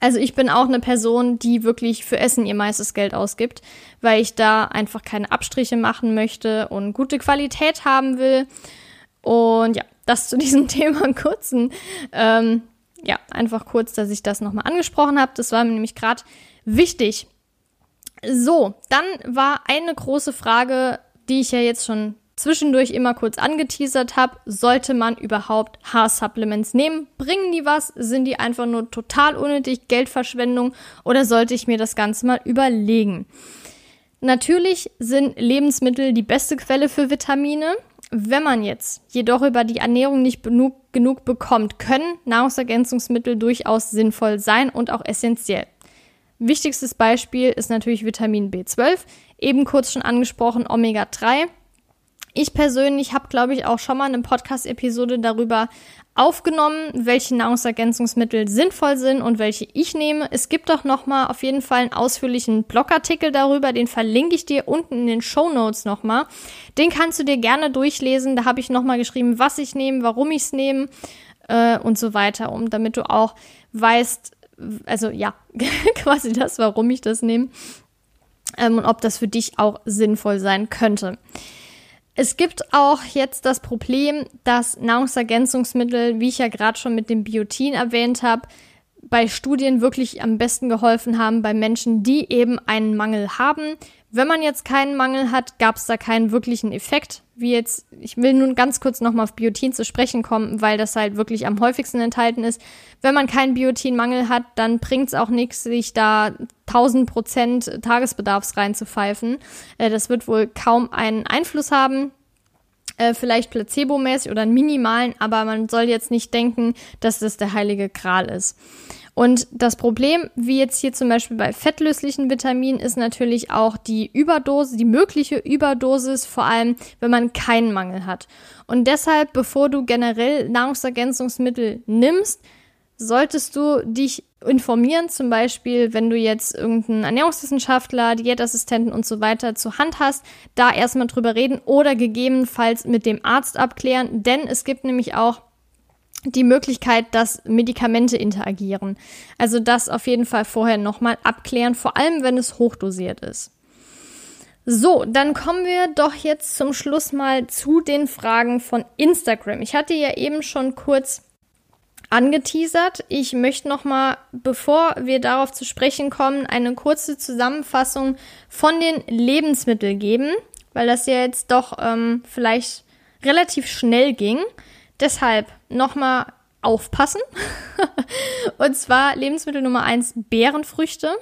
Also ich bin auch eine Person, die wirklich für Essen ihr meistes Geld ausgibt, weil ich da einfach keine Abstriche machen möchte und gute Qualität haben will. Und ja, das zu diesem Thema kurzen. Ähm, ja, einfach kurz, dass ich das nochmal angesprochen habe. Das war mir nämlich gerade wichtig. So, dann war eine große Frage, die ich ja jetzt schon zwischendurch immer kurz angeteasert habe, sollte man überhaupt Haarsupplements nehmen? Bringen die was? Sind die einfach nur total unnötig, Geldverschwendung oder sollte ich mir das Ganze mal überlegen? Natürlich sind Lebensmittel die beste Quelle für Vitamine. Wenn man jetzt jedoch über die Ernährung nicht genug, genug bekommt, können Nahrungsergänzungsmittel durchaus sinnvoll sein und auch essentiell. Wichtigstes Beispiel ist natürlich Vitamin B12, eben kurz schon angesprochen Omega-3. Ich persönlich habe, glaube ich, auch schon mal eine Podcast-Episode darüber aufgenommen, welche Nahrungsergänzungsmittel sinnvoll sind und welche ich nehme. Es gibt auch noch mal auf jeden Fall einen ausführlichen Blogartikel darüber, den verlinke ich dir unten in den Show Notes noch mal. Den kannst du dir gerne durchlesen. Da habe ich noch mal geschrieben, was ich nehme, warum ich es nehme äh, und so weiter, um damit du auch weißt, also ja, quasi das, warum ich das nehme ähm, und ob das für dich auch sinnvoll sein könnte. Es gibt auch jetzt das Problem, dass Nahrungsergänzungsmittel, wie ich ja gerade schon mit dem Biotin erwähnt habe, bei Studien wirklich am besten geholfen haben bei Menschen, die eben einen Mangel haben. Wenn man jetzt keinen Mangel hat, gab es da keinen wirklichen Effekt. Wie jetzt, ich will nun ganz kurz nochmal auf Biotin zu sprechen kommen, weil das halt wirklich am häufigsten enthalten ist. Wenn man keinen Biotinmangel hat, dann bringt es auch nichts, sich da 1000 Prozent Tagesbedarfs reinzupfeifen. Äh, das wird wohl kaum einen Einfluss haben. Äh, vielleicht placebomäßig oder einen minimalen, aber man soll jetzt nicht denken, dass das der heilige Gral ist. Und das Problem, wie jetzt hier zum Beispiel bei fettlöslichen Vitaminen, ist natürlich auch die Überdosis, die mögliche Überdosis, vor allem wenn man keinen Mangel hat. Und deshalb, bevor du generell Nahrungsergänzungsmittel nimmst, solltest du dich informieren, zum Beispiel, wenn du jetzt irgendeinen Ernährungswissenschaftler, Diätassistenten und so weiter zur Hand hast, da erstmal drüber reden oder gegebenenfalls mit dem Arzt abklären, denn es gibt nämlich auch die Möglichkeit, dass Medikamente interagieren. Also das auf jeden Fall vorher nochmal abklären, vor allem wenn es hochdosiert ist. So, dann kommen wir doch jetzt zum Schluss mal zu den Fragen von Instagram. Ich hatte ja eben schon kurz angeteasert. Ich möchte noch mal, bevor wir darauf zu sprechen kommen, eine kurze Zusammenfassung von den Lebensmitteln geben, weil das ja jetzt doch ähm, vielleicht relativ schnell ging. Deshalb nochmal aufpassen. Und zwar Lebensmittel Nummer eins Beerenfrüchte.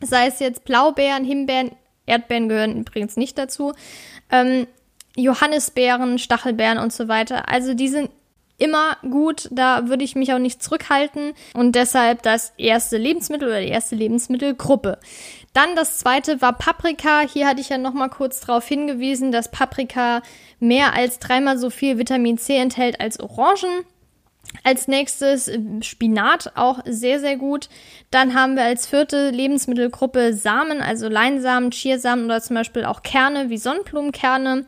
Sei es jetzt Blaubeeren, Himbeeren, Erdbeeren gehören übrigens nicht dazu. Ähm, Johannisbeeren, Stachelbeeren und so weiter. Also die sind immer gut, da würde ich mich auch nicht zurückhalten und deshalb das erste Lebensmittel oder die erste Lebensmittelgruppe. Dann das zweite war Paprika. Hier hatte ich ja noch mal kurz darauf hingewiesen, dass Paprika mehr als dreimal so viel Vitamin C enthält als Orangen. Als nächstes äh, Spinat, auch sehr, sehr gut. Dann haben wir als vierte Lebensmittelgruppe Samen, also Leinsamen, Chiasamen oder zum Beispiel auch Kerne wie Sonnenblumenkerne.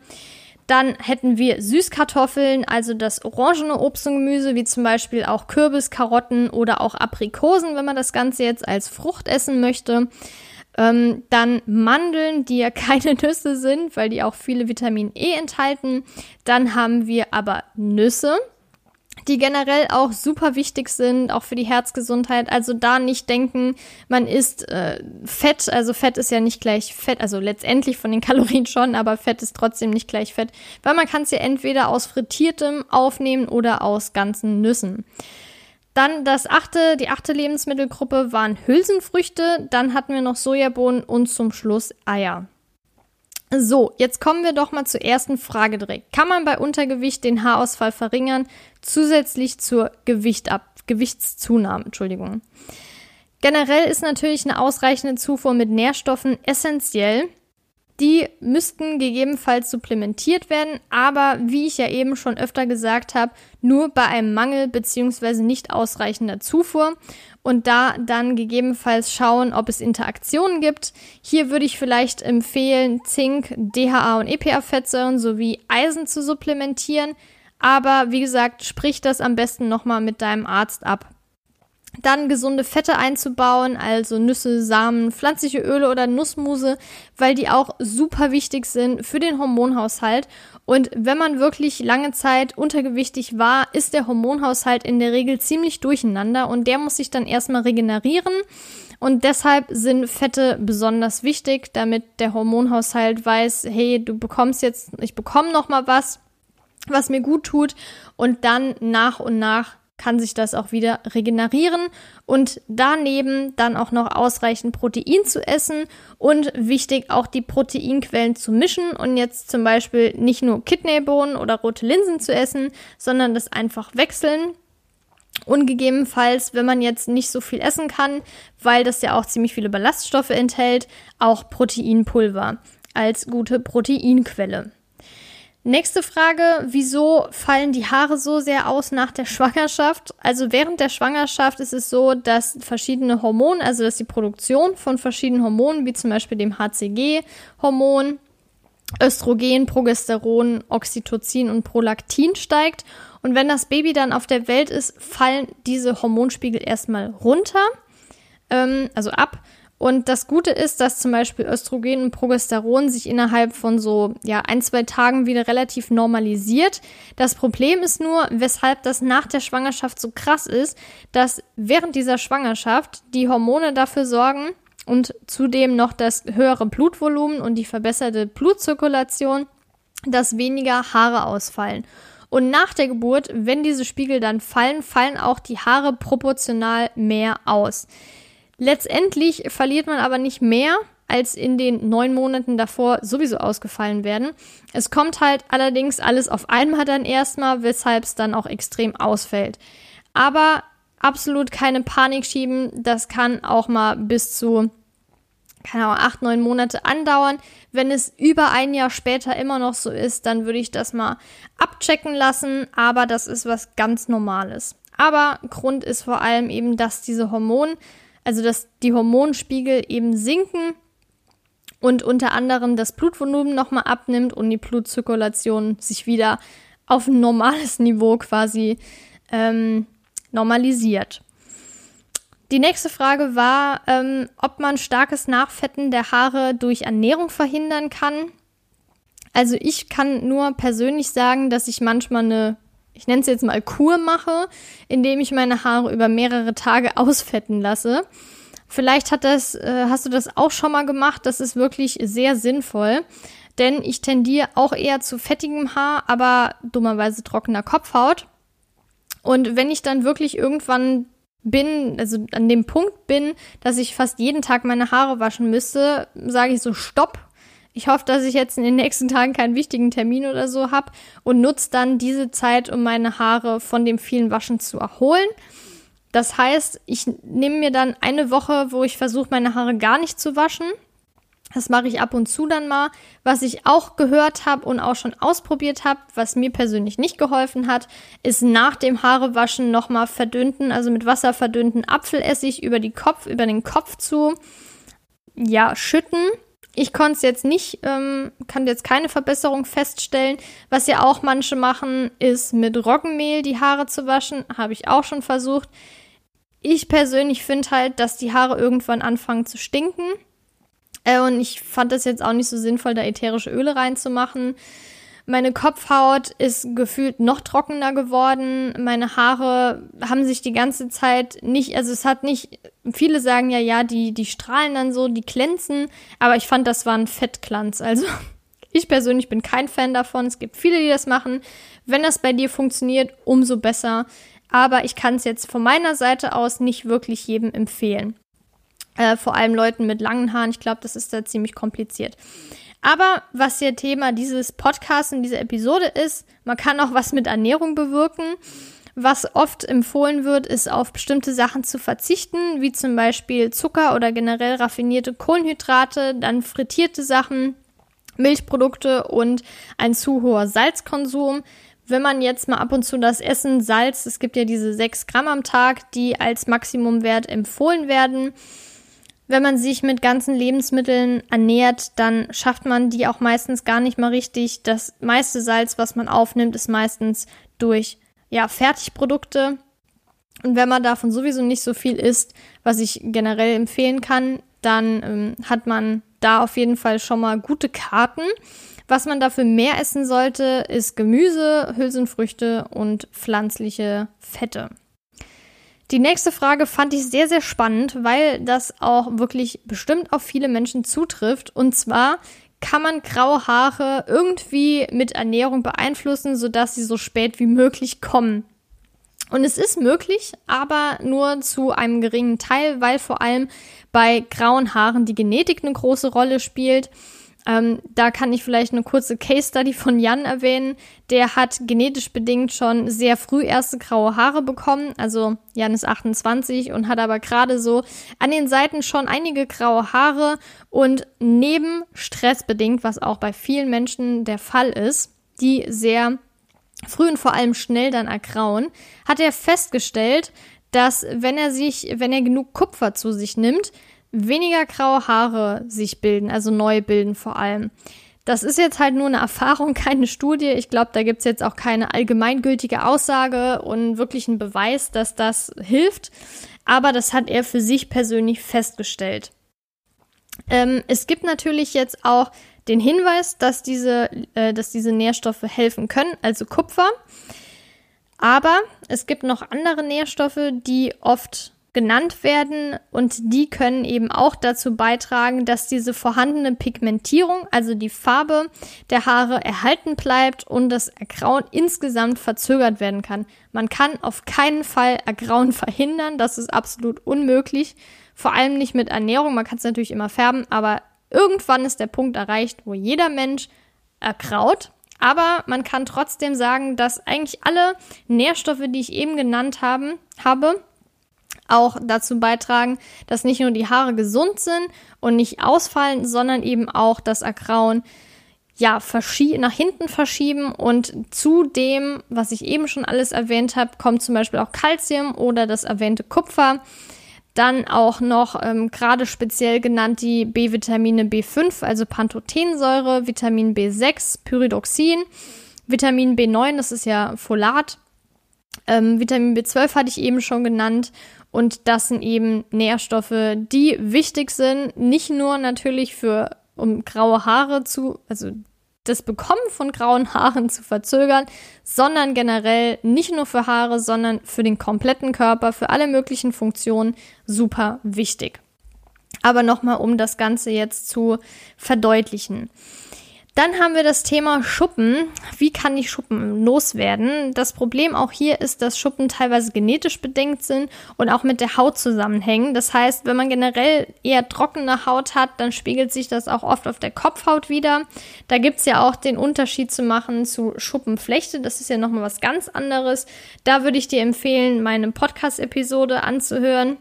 Dann hätten wir Süßkartoffeln, also das orangene Obst und Gemüse, wie zum Beispiel auch Kürbis, Karotten oder auch Aprikosen, wenn man das Ganze jetzt als Frucht essen möchte. Ähm, dann Mandeln, die ja keine Nüsse sind, weil die auch viele Vitamin E enthalten. Dann haben wir aber Nüsse, die generell auch super wichtig sind, auch für die Herzgesundheit. Also da nicht denken, man isst äh, Fett. Also Fett ist ja nicht gleich Fett, also letztendlich von den Kalorien schon, aber Fett ist trotzdem nicht gleich Fett, weil man kann es ja entweder aus frittiertem aufnehmen oder aus ganzen Nüssen. Dann das achte, die achte Lebensmittelgruppe waren Hülsenfrüchte, dann hatten wir noch Sojabohnen und zum Schluss Eier. So, jetzt kommen wir doch mal zur ersten Frage direkt. Kann man bei Untergewicht den Haarausfall verringern, zusätzlich zur Gewicht ab, Gewichtszunahme? Entschuldigung. Generell ist natürlich eine ausreichende Zufuhr mit Nährstoffen essentiell. Die müssten gegebenenfalls supplementiert werden, aber wie ich ja eben schon öfter gesagt habe, nur bei einem Mangel bzw. nicht ausreichender Zufuhr und da dann gegebenenfalls schauen, ob es Interaktionen gibt. Hier würde ich vielleicht empfehlen, Zink, DHA und EPA-Fettsäuren sowie Eisen zu supplementieren, aber wie gesagt, sprich das am besten nochmal mit deinem Arzt ab. Dann gesunde Fette einzubauen, also Nüsse, Samen, pflanzliche Öle oder Nussmuse, weil die auch super wichtig sind für den Hormonhaushalt. Und wenn man wirklich lange Zeit untergewichtig war, ist der Hormonhaushalt in der Regel ziemlich durcheinander und der muss sich dann erstmal regenerieren. Und deshalb sind Fette besonders wichtig, damit der Hormonhaushalt weiß, hey, du bekommst jetzt, ich bekomme noch mal was, was mir gut tut und dann nach und nach kann sich das auch wieder regenerieren und daneben dann auch noch ausreichend Protein zu essen und wichtig auch die Proteinquellen zu mischen und jetzt zum Beispiel nicht nur Kidneybohnen oder rote Linsen zu essen, sondern das einfach wechseln. Und gegebenenfalls, wenn man jetzt nicht so viel essen kann, weil das ja auch ziemlich viele Ballaststoffe enthält, auch Proteinpulver als gute Proteinquelle. Nächste Frage, wieso fallen die Haare so sehr aus nach der Schwangerschaft? Also während der Schwangerschaft ist es so, dass verschiedene Hormone, also dass die Produktion von verschiedenen Hormonen, wie zum Beispiel dem HCG-Hormon, Östrogen, Progesteron, Oxytocin und Prolaktin steigt. Und wenn das Baby dann auf der Welt ist, fallen diese Hormonspiegel erstmal runter, ähm, also ab. Und das Gute ist, dass zum Beispiel Östrogen und Progesteron sich innerhalb von so ja, ein, zwei Tagen wieder relativ normalisiert. Das Problem ist nur, weshalb das nach der Schwangerschaft so krass ist, dass während dieser Schwangerschaft die Hormone dafür sorgen und zudem noch das höhere Blutvolumen und die verbesserte Blutzirkulation, dass weniger Haare ausfallen. Und nach der Geburt, wenn diese Spiegel dann fallen, fallen auch die Haare proportional mehr aus. Letztendlich verliert man aber nicht mehr, als in den neun Monaten davor sowieso ausgefallen werden. Es kommt halt allerdings alles auf einmal dann erstmal, weshalb es dann auch extrem ausfällt. Aber absolut keine Panik schieben, das kann auch mal bis zu keine Ahnung, acht, neun Monate andauern. Wenn es über ein Jahr später immer noch so ist, dann würde ich das mal abchecken lassen, aber das ist was ganz Normales. Aber Grund ist vor allem eben, dass diese Hormone also dass die Hormonspiegel eben sinken und unter anderem das Blutvolumen nochmal abnimmt und die Blutzirkulation sich wieder auf ein normales Niveau quasi ähm, normalisiert. Die nächste Frage war, ähm, ob man starkes Nachfetten der Haare durch Ernährung verhindern kann. Also ich kann nur persönlich sagen, dass ich manchmal eine ich nenne es jetzt mal Kur mache, indem ich meine Haare über mehrere Tage ausfetten lasse. Vielleicht hat das, äh, hast du das auch schon mal gemacht. Das ist wirklich sehr sinnvoll. Denn ich tendiere auch eher zu fettigem Haar, aber dummerweise trockener Kopfhaut. Und wenn ich dann wirklich irgendwann bin, also an dem Punkt bin, dass ich fast jeden Tag meine Haare waschen müsste, sage ich so, stopp, ich hoffe, dass ich jetzt in den nächsten Tagen keinen wichtigen Termin oder so habe und nutze dann diese Zeit, um meine Haare von dem vielen Waschen zu erholen. Das heißt, ich nehme mir dann eine Woche, wo ich versuche, meine Haare gar nicht zu waschen. Das mache ich ab und zu dann mal. Was ich auch gehört habe und auch schon ausprobiert habe, was mir persönlich nicht geholfen hat, ist nach dem Haarewaschen nochmal verdünnten, also mit Wasser verdünnten Apfelessig über die Kopf, über den Kopf zu, ja, schütten ich konnte es jetzt nicht, ähm, kann jetzt keine Verbesserung feststellen. Was ja auch manche machen, ist mit Roggenmehl die Haare zu waschen. Habe ich auch schon versucht. Ich persönlich finde halt, dass die Haare irgendwann anfangen zu stinken. Äh, und ich fand es jetzt auch nicht so sinnvoll, da ätherische Öle reinzumachen. Meine Kopfhaut ist gefühlt noch trockener geworden. Meine Haare haben sich die ganze Zeit nicht, also es hat nicht, viele sagen ja, ja, die, die strahlen dann so, die glänzen, aber ich fand, das war ein Fettglanz. Also ich persönlich bin kein Fan davon. Es gibt viele, die das machen. Wenn das bei dir funktioniert, umso besser. Aber ich kann es jetzt von meiner Seite aus nicht wirklich jedem empfehlen. Äh, vor allem Leuten mit langen Haaren. Ich glaube, das ist da ziemlich kompliziert. Aber was hier Thema dieses Podcasts und dieser Episode ist, man kann auch was mit Ernährung bewirken. Was oft empfohlen wird, ist auf bestimmte Sachen zu verzichten, wie zum Beispiel Zucker oder generell raffinierte Kohlenhydrate, dann frittierte Sachen, Milchprodukte und ein zu hoher Salzkonsum. Wenn man jetzt mal ab und zu das Essen Salz, es gibt ja diese 6 Gramm am Tag, die als Maximumwert empfohlen werden, wenn man sich mit ganzen Lebensmitteln ernährt, dann schafft man die auch meistens gar nicht mal richtig. Das meiste Salz, was man aufnimmt, ist meistens durch ja, Fertigprodukte. Und wenn man davon sowieso nicht so viel isst, was ich generell empfehlen kann, dann ähm, hat man da auf jeden Fall schon mal gute Karten. Was man dafür mehr essen sollte, ist Gemüse, Hülsenfrüchte und pflanzliche Fette. Die nächste Frage fand ich sehr, sehr spannend, weil das auch wirklich bestimmt auf viele Menschen zutrifft. Und zwar, kann man graue Haare irgendwie mit Ernährung beeinflussen, sodass sie so spät wie möglich kommen. Und es ist möglich, aber nur zu einem geringen Teil, weil vor allem bei grauen Haaren die Genetik eine große Rolle spielt. Ähm, da kann ich vielleicht eine kurze Case Study von Jan erwähnen. Der hat genetisch bedingt schon sehr früh erste graue Haare bekommen. Also Jan ist 28 und hat aber gerade so an den Seiten schon einige graue Haare und neben Stress bedingt, was auch bei vielen Menschen der Fall ist, die sehr früh und vor allem schnell dann ergrauen, hat er festgestellt, dass wenn er sich, wenn er genug Kupfer zu sich nimmt, weniger graue Haare sich bilden, also neu bilden vor allem. Das ist jetzt halt nur eine Erfahrung, keine Studie. Ich glaube, da gibt's jetzt auch keine allgemeingültige Aussage und wirklich einen Beweis, dass das hilft. Aber das hat er für sich persönlich festgestellt. Ähm, es gibt natürlich jetzt auch den Hinweis, dass diese, äh, dass diese Nährstoffe helfen können, also Kupfer. Aber es gibt noch andere Nährstoffe, die oft genannt werden und die können eben auch dazu beitragen, dass diese vorhandene Pigmentierung, also die Farbe der Haare erhalten bleibt und das Ergrauen insgesamt verzögert werden kann. Man kann auf keinen Fall Ergrauen verhindern, das ist absolut unmöglich, vor allem nicht mit Ernährung, man kann es natürlich immer färben, aber irgendwann ist der Punkt erreicht, wo jeder Mensch ergraut. Aber man kann trotzdem sagen, dass eigentlich alle Nährstoffe, die ich eben genannt haben, habe, auch dazu beitragen, dass nicht nur die Haare gesund sind und nicht ausfallen, sondern eben auch das Ergrauen ja, nach hinten verschieben. Und zu dem, was ich eben schon alles erwähnt habe, kommt zum Beispiel auch Calcium oder das erwähnte Kupfer. Dann auch noch ähm, gerade speziell genannt die B-Vitamine B5, also Pantothensäure, Vitamin B6, Pyridoxin, Vitamin B9, das ist ja Folat, ähm, Vitamin B12 hatte ich eben schon genannt und das sind eben Nährstoffe, die wichtig sind, nicht nur natürlich für, um graue Haare zu, also das Bekommen von grauen Haaren zu verzögern, sondern generell nicht nur für Haare, sondern für den kompletten Körper, für alle möglichen Funktionen super wichtig. Aber nochmal, um das Ganze jetzt zu verdeutlichen. Dann haben wir das Thema Schuppen. Wie kann ich Schuppen loswerden? Das Problem auch hier ist, dass Schuppen teilweise genetisch bedingt sind und auch mit der Haut zusammenhängen. Das heißt, wenn man generell eher trockene Haut hat, dann spiegelt sich das auch oft auf der Kopfhaut wieder. Da gibt's ja auch den Unterschied zu machen zu Schuppenflechte. Das ist ja nochmal was ganz anderes. Da würde ich dir empfehlen, meine Podcast-Episode anzuhören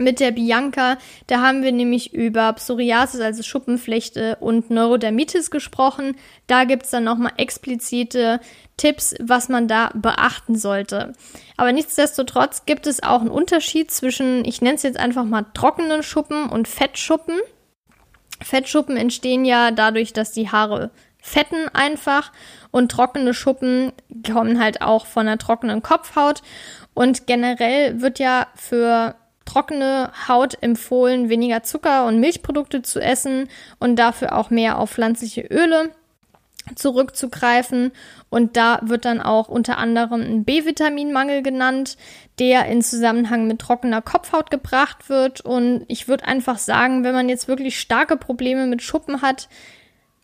mit der Bianca. Da haben wir nämlich über Psoriasis, also Schuppenflechte und Neurodermitis gesprochen. Da gibt's dann nochmal explizite Tipps, was man da beachten sollte. Aber nichtsdestotrotz gibt es auch einen Unterschied zwischen, ich nenne es jetzt einfach mal trockenen Schuppen und Fettschuppen. Fettschuppen entstehen ja dadurch, dass die Haare fetten einfach und trockene Schuppen kommen halt auch von einer trockenen Kopfhaut. Und generell wird ja für trockene Haut empfohlen, weniger Zucker und Milchprodukte zu essen und dafür auch mehr auf pflanzliche Öle zurückzugreifen. Und da wird dann auch unter anderem ein B-Vitaminmangel genannt, der in Zusammenhang mit trockener Kopfhaut gebracht wird. Und ich würde einfach sagen, wenn man jetzt wirklich starke Probleme mit Schuppen hat,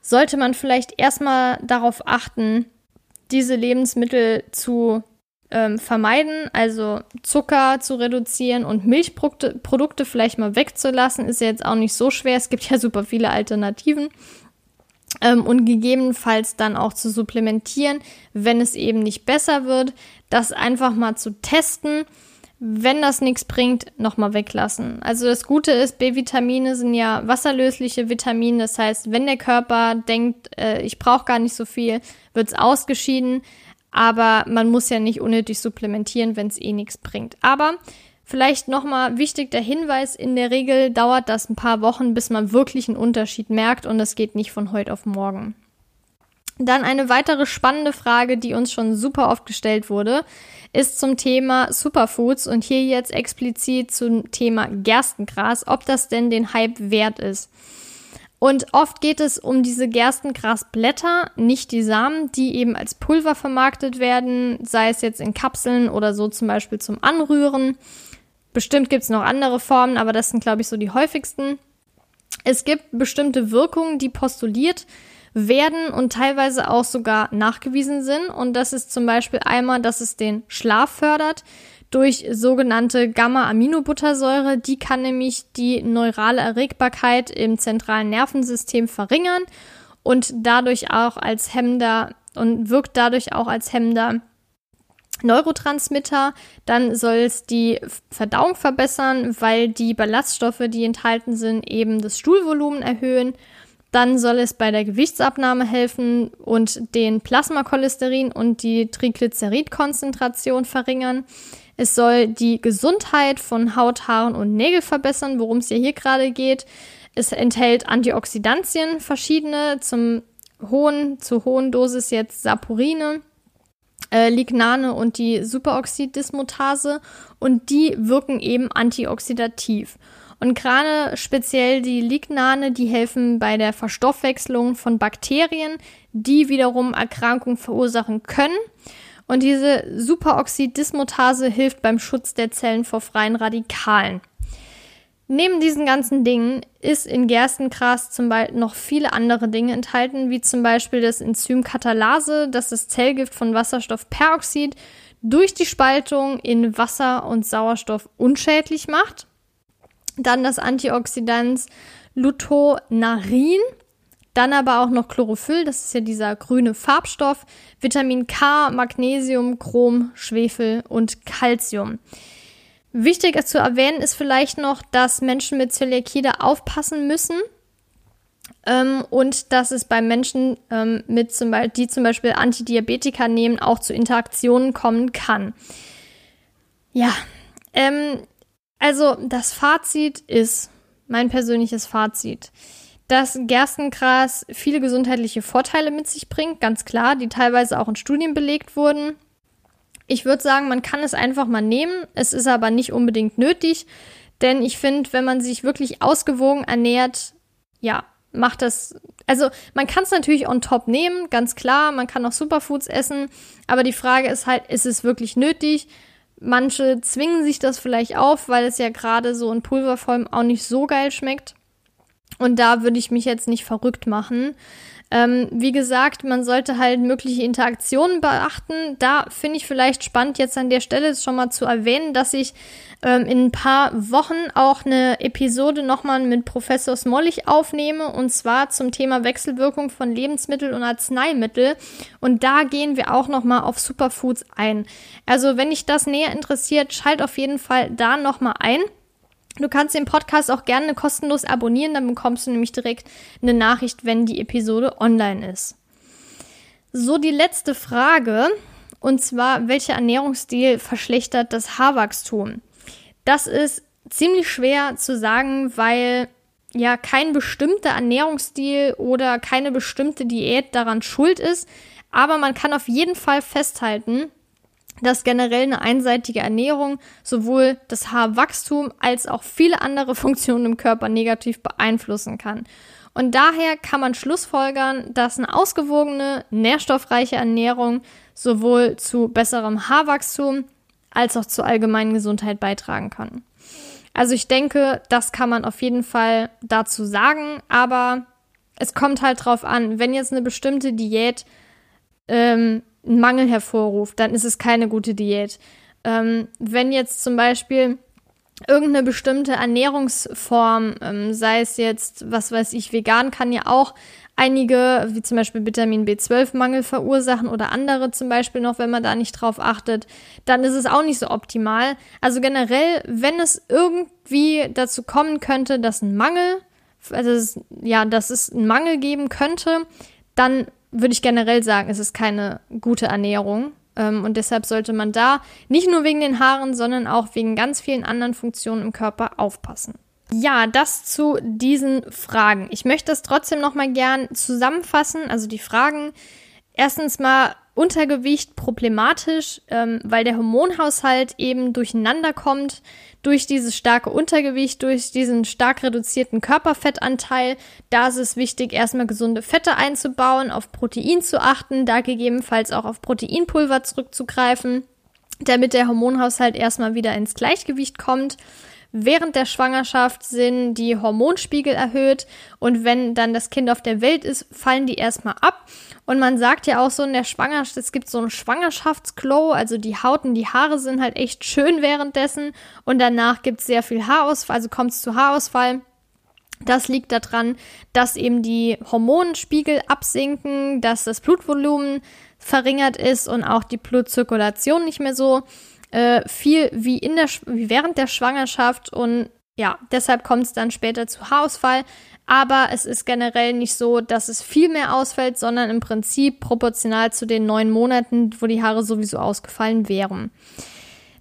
sollte man vielleicht erstmal darauf achten, diese Lebensmittel zu ähm, vermeiden, also Zucker zu reduzieren und Milchprodukte Produkte vielleicht mal wegzulassen, ist ja jetzt auch nicht so schwer. Es gibt ja super viele Alternativen. Ähm, und gegebenenfalls dann auch zu supplementieren, wenn es eben nicht besser wird, das einfach mal zu testen. Wenn das nichts bringt, nochmal weglassen. Also das Gute ist, B-Vitamine sind ja wasserlösliche Vitamine. Das heißt, wenn der Körper denkt, äh, ich brauche gar nicht so viel, wird es ausgeschieden aber man muss ja nicht unnötig supplementieren, wenn es eh nichts bringt. Aber vielleicht nochmal wichtig der Hinweis, in der Regel dauert das ein paar Wochen, bis man wirklich einen Unterschied merkt und das geht nicht von heute auf morgen. Dann eine weitere spannende Frage, die uns schon super oft gestellt wurde, ist zum Thema Superfoods und hier jetzt explizit zum Thema Gerstengras, ob das denn den Hype wert ist. Und oft geht es um diese Gerstengrasblätter, nicht die Samen, die eben als Pulver vermarktet werden, sei es jetzt in Kapseln oder so zum Beispiel zum Anrühren. Bestimmt gibt es noch andere Formen, aber das sind, glaube ich, so die häufigsten. Es gibt bestimmte Wirkungen, die postuliert werden und teilweise auch sogar nachgewiesen sind. Und das ist zum Beispiel einmal, dass es den Schlaf fördert durch sogenannte Gamma-Aminobuttersäure. Die kann nämlich die neurale Erregbarkeit im zentralen Nervensystem verringern und dadurch auch als Hemmender und wirkt dadurch auch als Hemmender Neurotransmitter, dann soll es die Verdauung verbessern, weil die Ballaststoffe, die enthalten sind, eben das Stuhlvolumen erhöhen. Dann soll es bei der Gewichtsabnahme helfen und den Plasmacholesterin und die Triglyceridkonzentration verringern. Es soll die Gesundheit von Haut, Haaren und Nägel verbessern, worum es ja hier gerade geht. Es enthält Antioxidantien, verschiedene, zum hohen, zu hohen Dosis jetzt Saporine, äh, Lignane und die Superoxiddismutase und die wirken eben antioxidativ. Und gerade speziell die Lignane, die helfen bei der Verstoffwechslung von Bakterien, die wiederum Erkrankungen verursachen können. Und diese Superoxiddismutase hilft beim Schutz der Zellen vor freien Radikalen. Neben diesen ganzen Dingen ist in Gerstengras zum Beispiel noch viele andere Dinge enthalten, wie zum Beispiel das Enzym Katalase, das das Zellgift von Wasserstoffperoxid durch die Spaltung in Wasser und Sauerstoff unschädlich macht. Dann das Antioxidant Lutonarin. Dann aber auch noch Chlorophyll, das ist ja dieser grüne Farbstoff, Vitamin K, Magnesium, Chrom, Schwefel und Calcium. Wichtig zu erwähnen ist vielleicht noch, dass Menschen mit Zöliakie da aufpassen müssen ähm, und dass es bei Menschen, ähm, mit zum Beispiel, die zum Beispiel Antidiabetika nehmen, auch zu Interaktionen kommen kann. Ja, ähm, also das Fazit ist, mein persönliches Fazit, dass Gerstengras viele gesundheitliche Vorteile mit sich bringt, ganz klar, die teilweise auch in Studien belegt wurden. Ich würde sagen, man kann es einfach mal nehmen, es ist aber nicht unbedingt nötig, denn ich finde, wenn man sich wirklich ausgewogen ernährt, ja, macht das. Also man kann es natürlich on top nehmen, ganz klar, man kann auch Superfoods essen, aber die Frage ist halt, ist es wirklich nötig? Manche zwingen sich das vielleicht auf, weil es ja gerade so in Pulverform auch nicht so geil schmeckt. Und da würde ich mich jetzt nicht verrückt machen. Ähm, wie gesagt, man sollte halt mögliche Interaktionen beachten. Da finde ich vielleicht spannend, jetzt an der Stelle schon mal zu erwähnen, dass ich ähm, in ein paar Wochen auch eine Episode nochmal mit Professor Smollig aufnehme und zwar zum Thema Wechselwirkung von Lebensmittel und Arzneimittel. Und da gehen wir auch nochmal auf Superfoods ein. Also, wenn dich das näher interessiert, schalt auf jeden Fall da nochmal ein. Du kannst den Podcast auch gerne kostenlos abonnieren, dann bekommst du nämlich direkt eine Nachricht, wenn die Episode online ist. So, die letzte Frage. Und zwar, welcher Ernährungsstil verschlechtert das Haarwachstum? Das ist ziemlich schwer zu sagen, weil ja kein bestimmter Ernährungsstil oder keine bestimmte Diät daran schuld ist. Aber man kann auf jeden Fall festhalten, dass generell eine einseitige Ernährung sowohl das Haarwachstum als auch viele andere Funktionen im Körper negativ beeinflussen kann. Und daher kann man schlussfolgern, dass eine ausgewogene, nährstoffreiche Ernährung sowohl zu besserem Haarwachstum als auch zur allgemeinen Gesundheit beitragen kann. Also ich denke, das kann man auf jeden Fall dazu sagen, aber es kommt halt drauf an, wenn jetzt eine bestimmte Diät ähm, einen Mangel hervorruft, dann ist es keine gute Diät. Ähm, wenn jetzt zum Beispiel irgendeine bestimmte Ernährungsform, ähm, sei es jetzt, was weiß ich, vegan kann ja auch einige, wie zum Beispiel Vitamin B12-Mangel verursachen oder andere zum Beispiel noch, wenn man da nicht drauf achtet, dann ist es auch nicht so optimal. Also generell, wenn es irgendwie dazu kommen könnte, dass ein Mangel, also ja, dass es einen Mangel geben könnte, dann würde ich generell sagen, es ist keine gute Ernährung. Ähm, und deshalb sollte man da nicht nur wegen den Haaren, sondern auch wegen ganz vielen anderen Funktionen im Körper aufpassen. Ja, das zu diesen Fragen. Ich möchte es trotzdem noch mal gern zusammenfassen, also die Fragen. erstens mal Untergewicht problematisch, ähm, weil der Hormonhaushalt eben durcheinander kommt durch dieses starke Untergewicht, durch diesen stark reduzierten Körperfettanteil. Da ist es wichtig, erstmal gesunde Fette einzubauen, auf Protein zu achten, da gegebenenfalls auch auf Proteinpulver zurückzugreifen, damit der Hormonhaushalt erstmal wieder ins Gleichgewicht kommt. Während der Schwangerschaft sind die Hormonspiegel erhöht und wenn dann das Kind auf der Welt ist, fallen die erstmal ab. Und man sagt ja auch so in der Schwangerschaft, es gibt so einen Schwangerschaftsglow, also die Haut und die Haare sind halt echt schön währenddessen und danach gibt es sehr viel Haarausfall, also kommt es zu Haarausfall. Das liegt daran, dass eben die Hormonspiegel absinken, dass das Blutvolumen verringert ist und auch die Blutzirkulation nicht mehr so äh, viel wie, in der, wie während der Schwangerschaft und ja, deshalb kommt es dann später zu Haarausfall. Aber es ist generell nicht so, dass es viel mehr ausfällt, sondern im Prinzip proportional zu den neun Monaten, wo die Haare sowieso ausgefallen wären.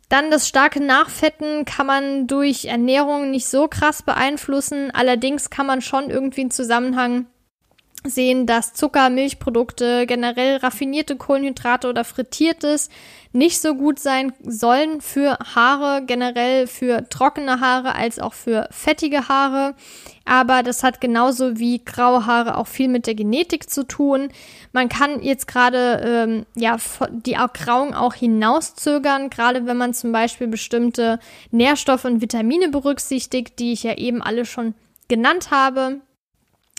Dann das starke Nachfetten kann man durch Ernährung nicht so krass beeinflussen. Allerdings kann man schon irgendwie einen Zusammenhang sehen, dass Zucker, Milchprodukte, generell raffinierte Kohlenhydrate oder frittiertes nicht so gut sein sollen für Haare, generell für trockene Haare als auch für fettige Haare. Aber das hat genauso wie graue Haare auch viel mit der Genetik zu tun. Man kann jetzt gerade ähm, ja die Grauung auch hinauszögern, gerade wenn man zum Beispiel bestimmte Nährstoffe und Vitamine berücksichtigt, die ich ja eben alle schon genannt habe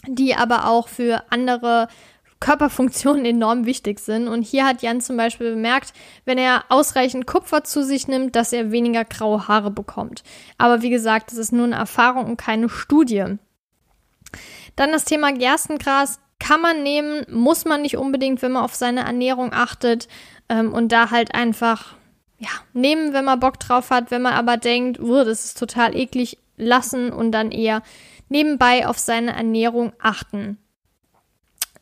die aber auch für andere Körperfunktionen enorm wichtig sind. Und hier hat Jan zum Beispiel bemerkt, wenn er ausreichend Kupfer zu sich nimmt, dass er weniger graue Haare bekommt. Aber wie gesagt, das ist nur eine Erfahrung und keine Studie. Dann das Thema Gerstengras kann man nehmen, muss man nicht unbedingt, wenn man auf seine Ernährung achtet ähm, und da halt einfach ja, nehmen, wenn man Bock drauf hat, wenn man aber denkt, oh, das ist total eklig, lassen und dann eher nebenbei auf seine Ernährung achten.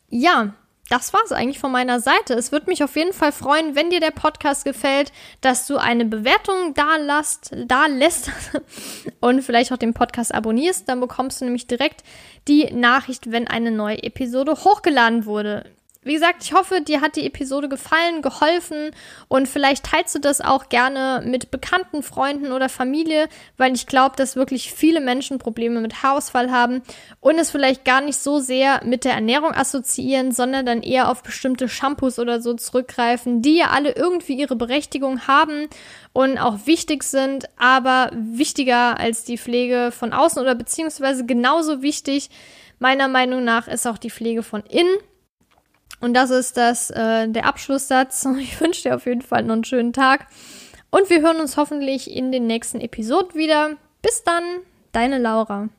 Ja, das war's eigentlich von meiner Seite. Es würde mich auf jeden Fall freuen, wenn dir der Podcast gefällt, dass du eine Bewertung da, lasst, da lässt und vielleicht auch den Podcast abonnierst. Dann bekommst du nämlich direkt die Nachricht, wenn eine neue Episode hochgeladen wurde. Wie gesagt, ich hoffe, dir hat die Episode gefallen, geholfen und vielleicht teilst du das auch gerne mit bekannten Freunden oder Familie, weil ich glaube, dass wirklich viele Menschen Probleme mit Haarausfall haben und es vielleicht gar nicht so sehr mit der Ernährung assoziieren, sondern dann eher auf bestimmte Shampoos oder so zurückgreifen, die ja alle irgendwie ihre Berechtigung haben und auch wichtig sind, aber wichtiger als die Pflege von außen oder beziehungsweise genauso wichtig meiner Meinung nach ist auch die Pflege von innen. Und das ist das, äh, der Abschlusssatz. Ich wünsche dir auf jeden Fall noch einen schönen Tag. Und wir hören uns hoffentlich in den nächsten Episoden wieder. Bis dann, deine Laura.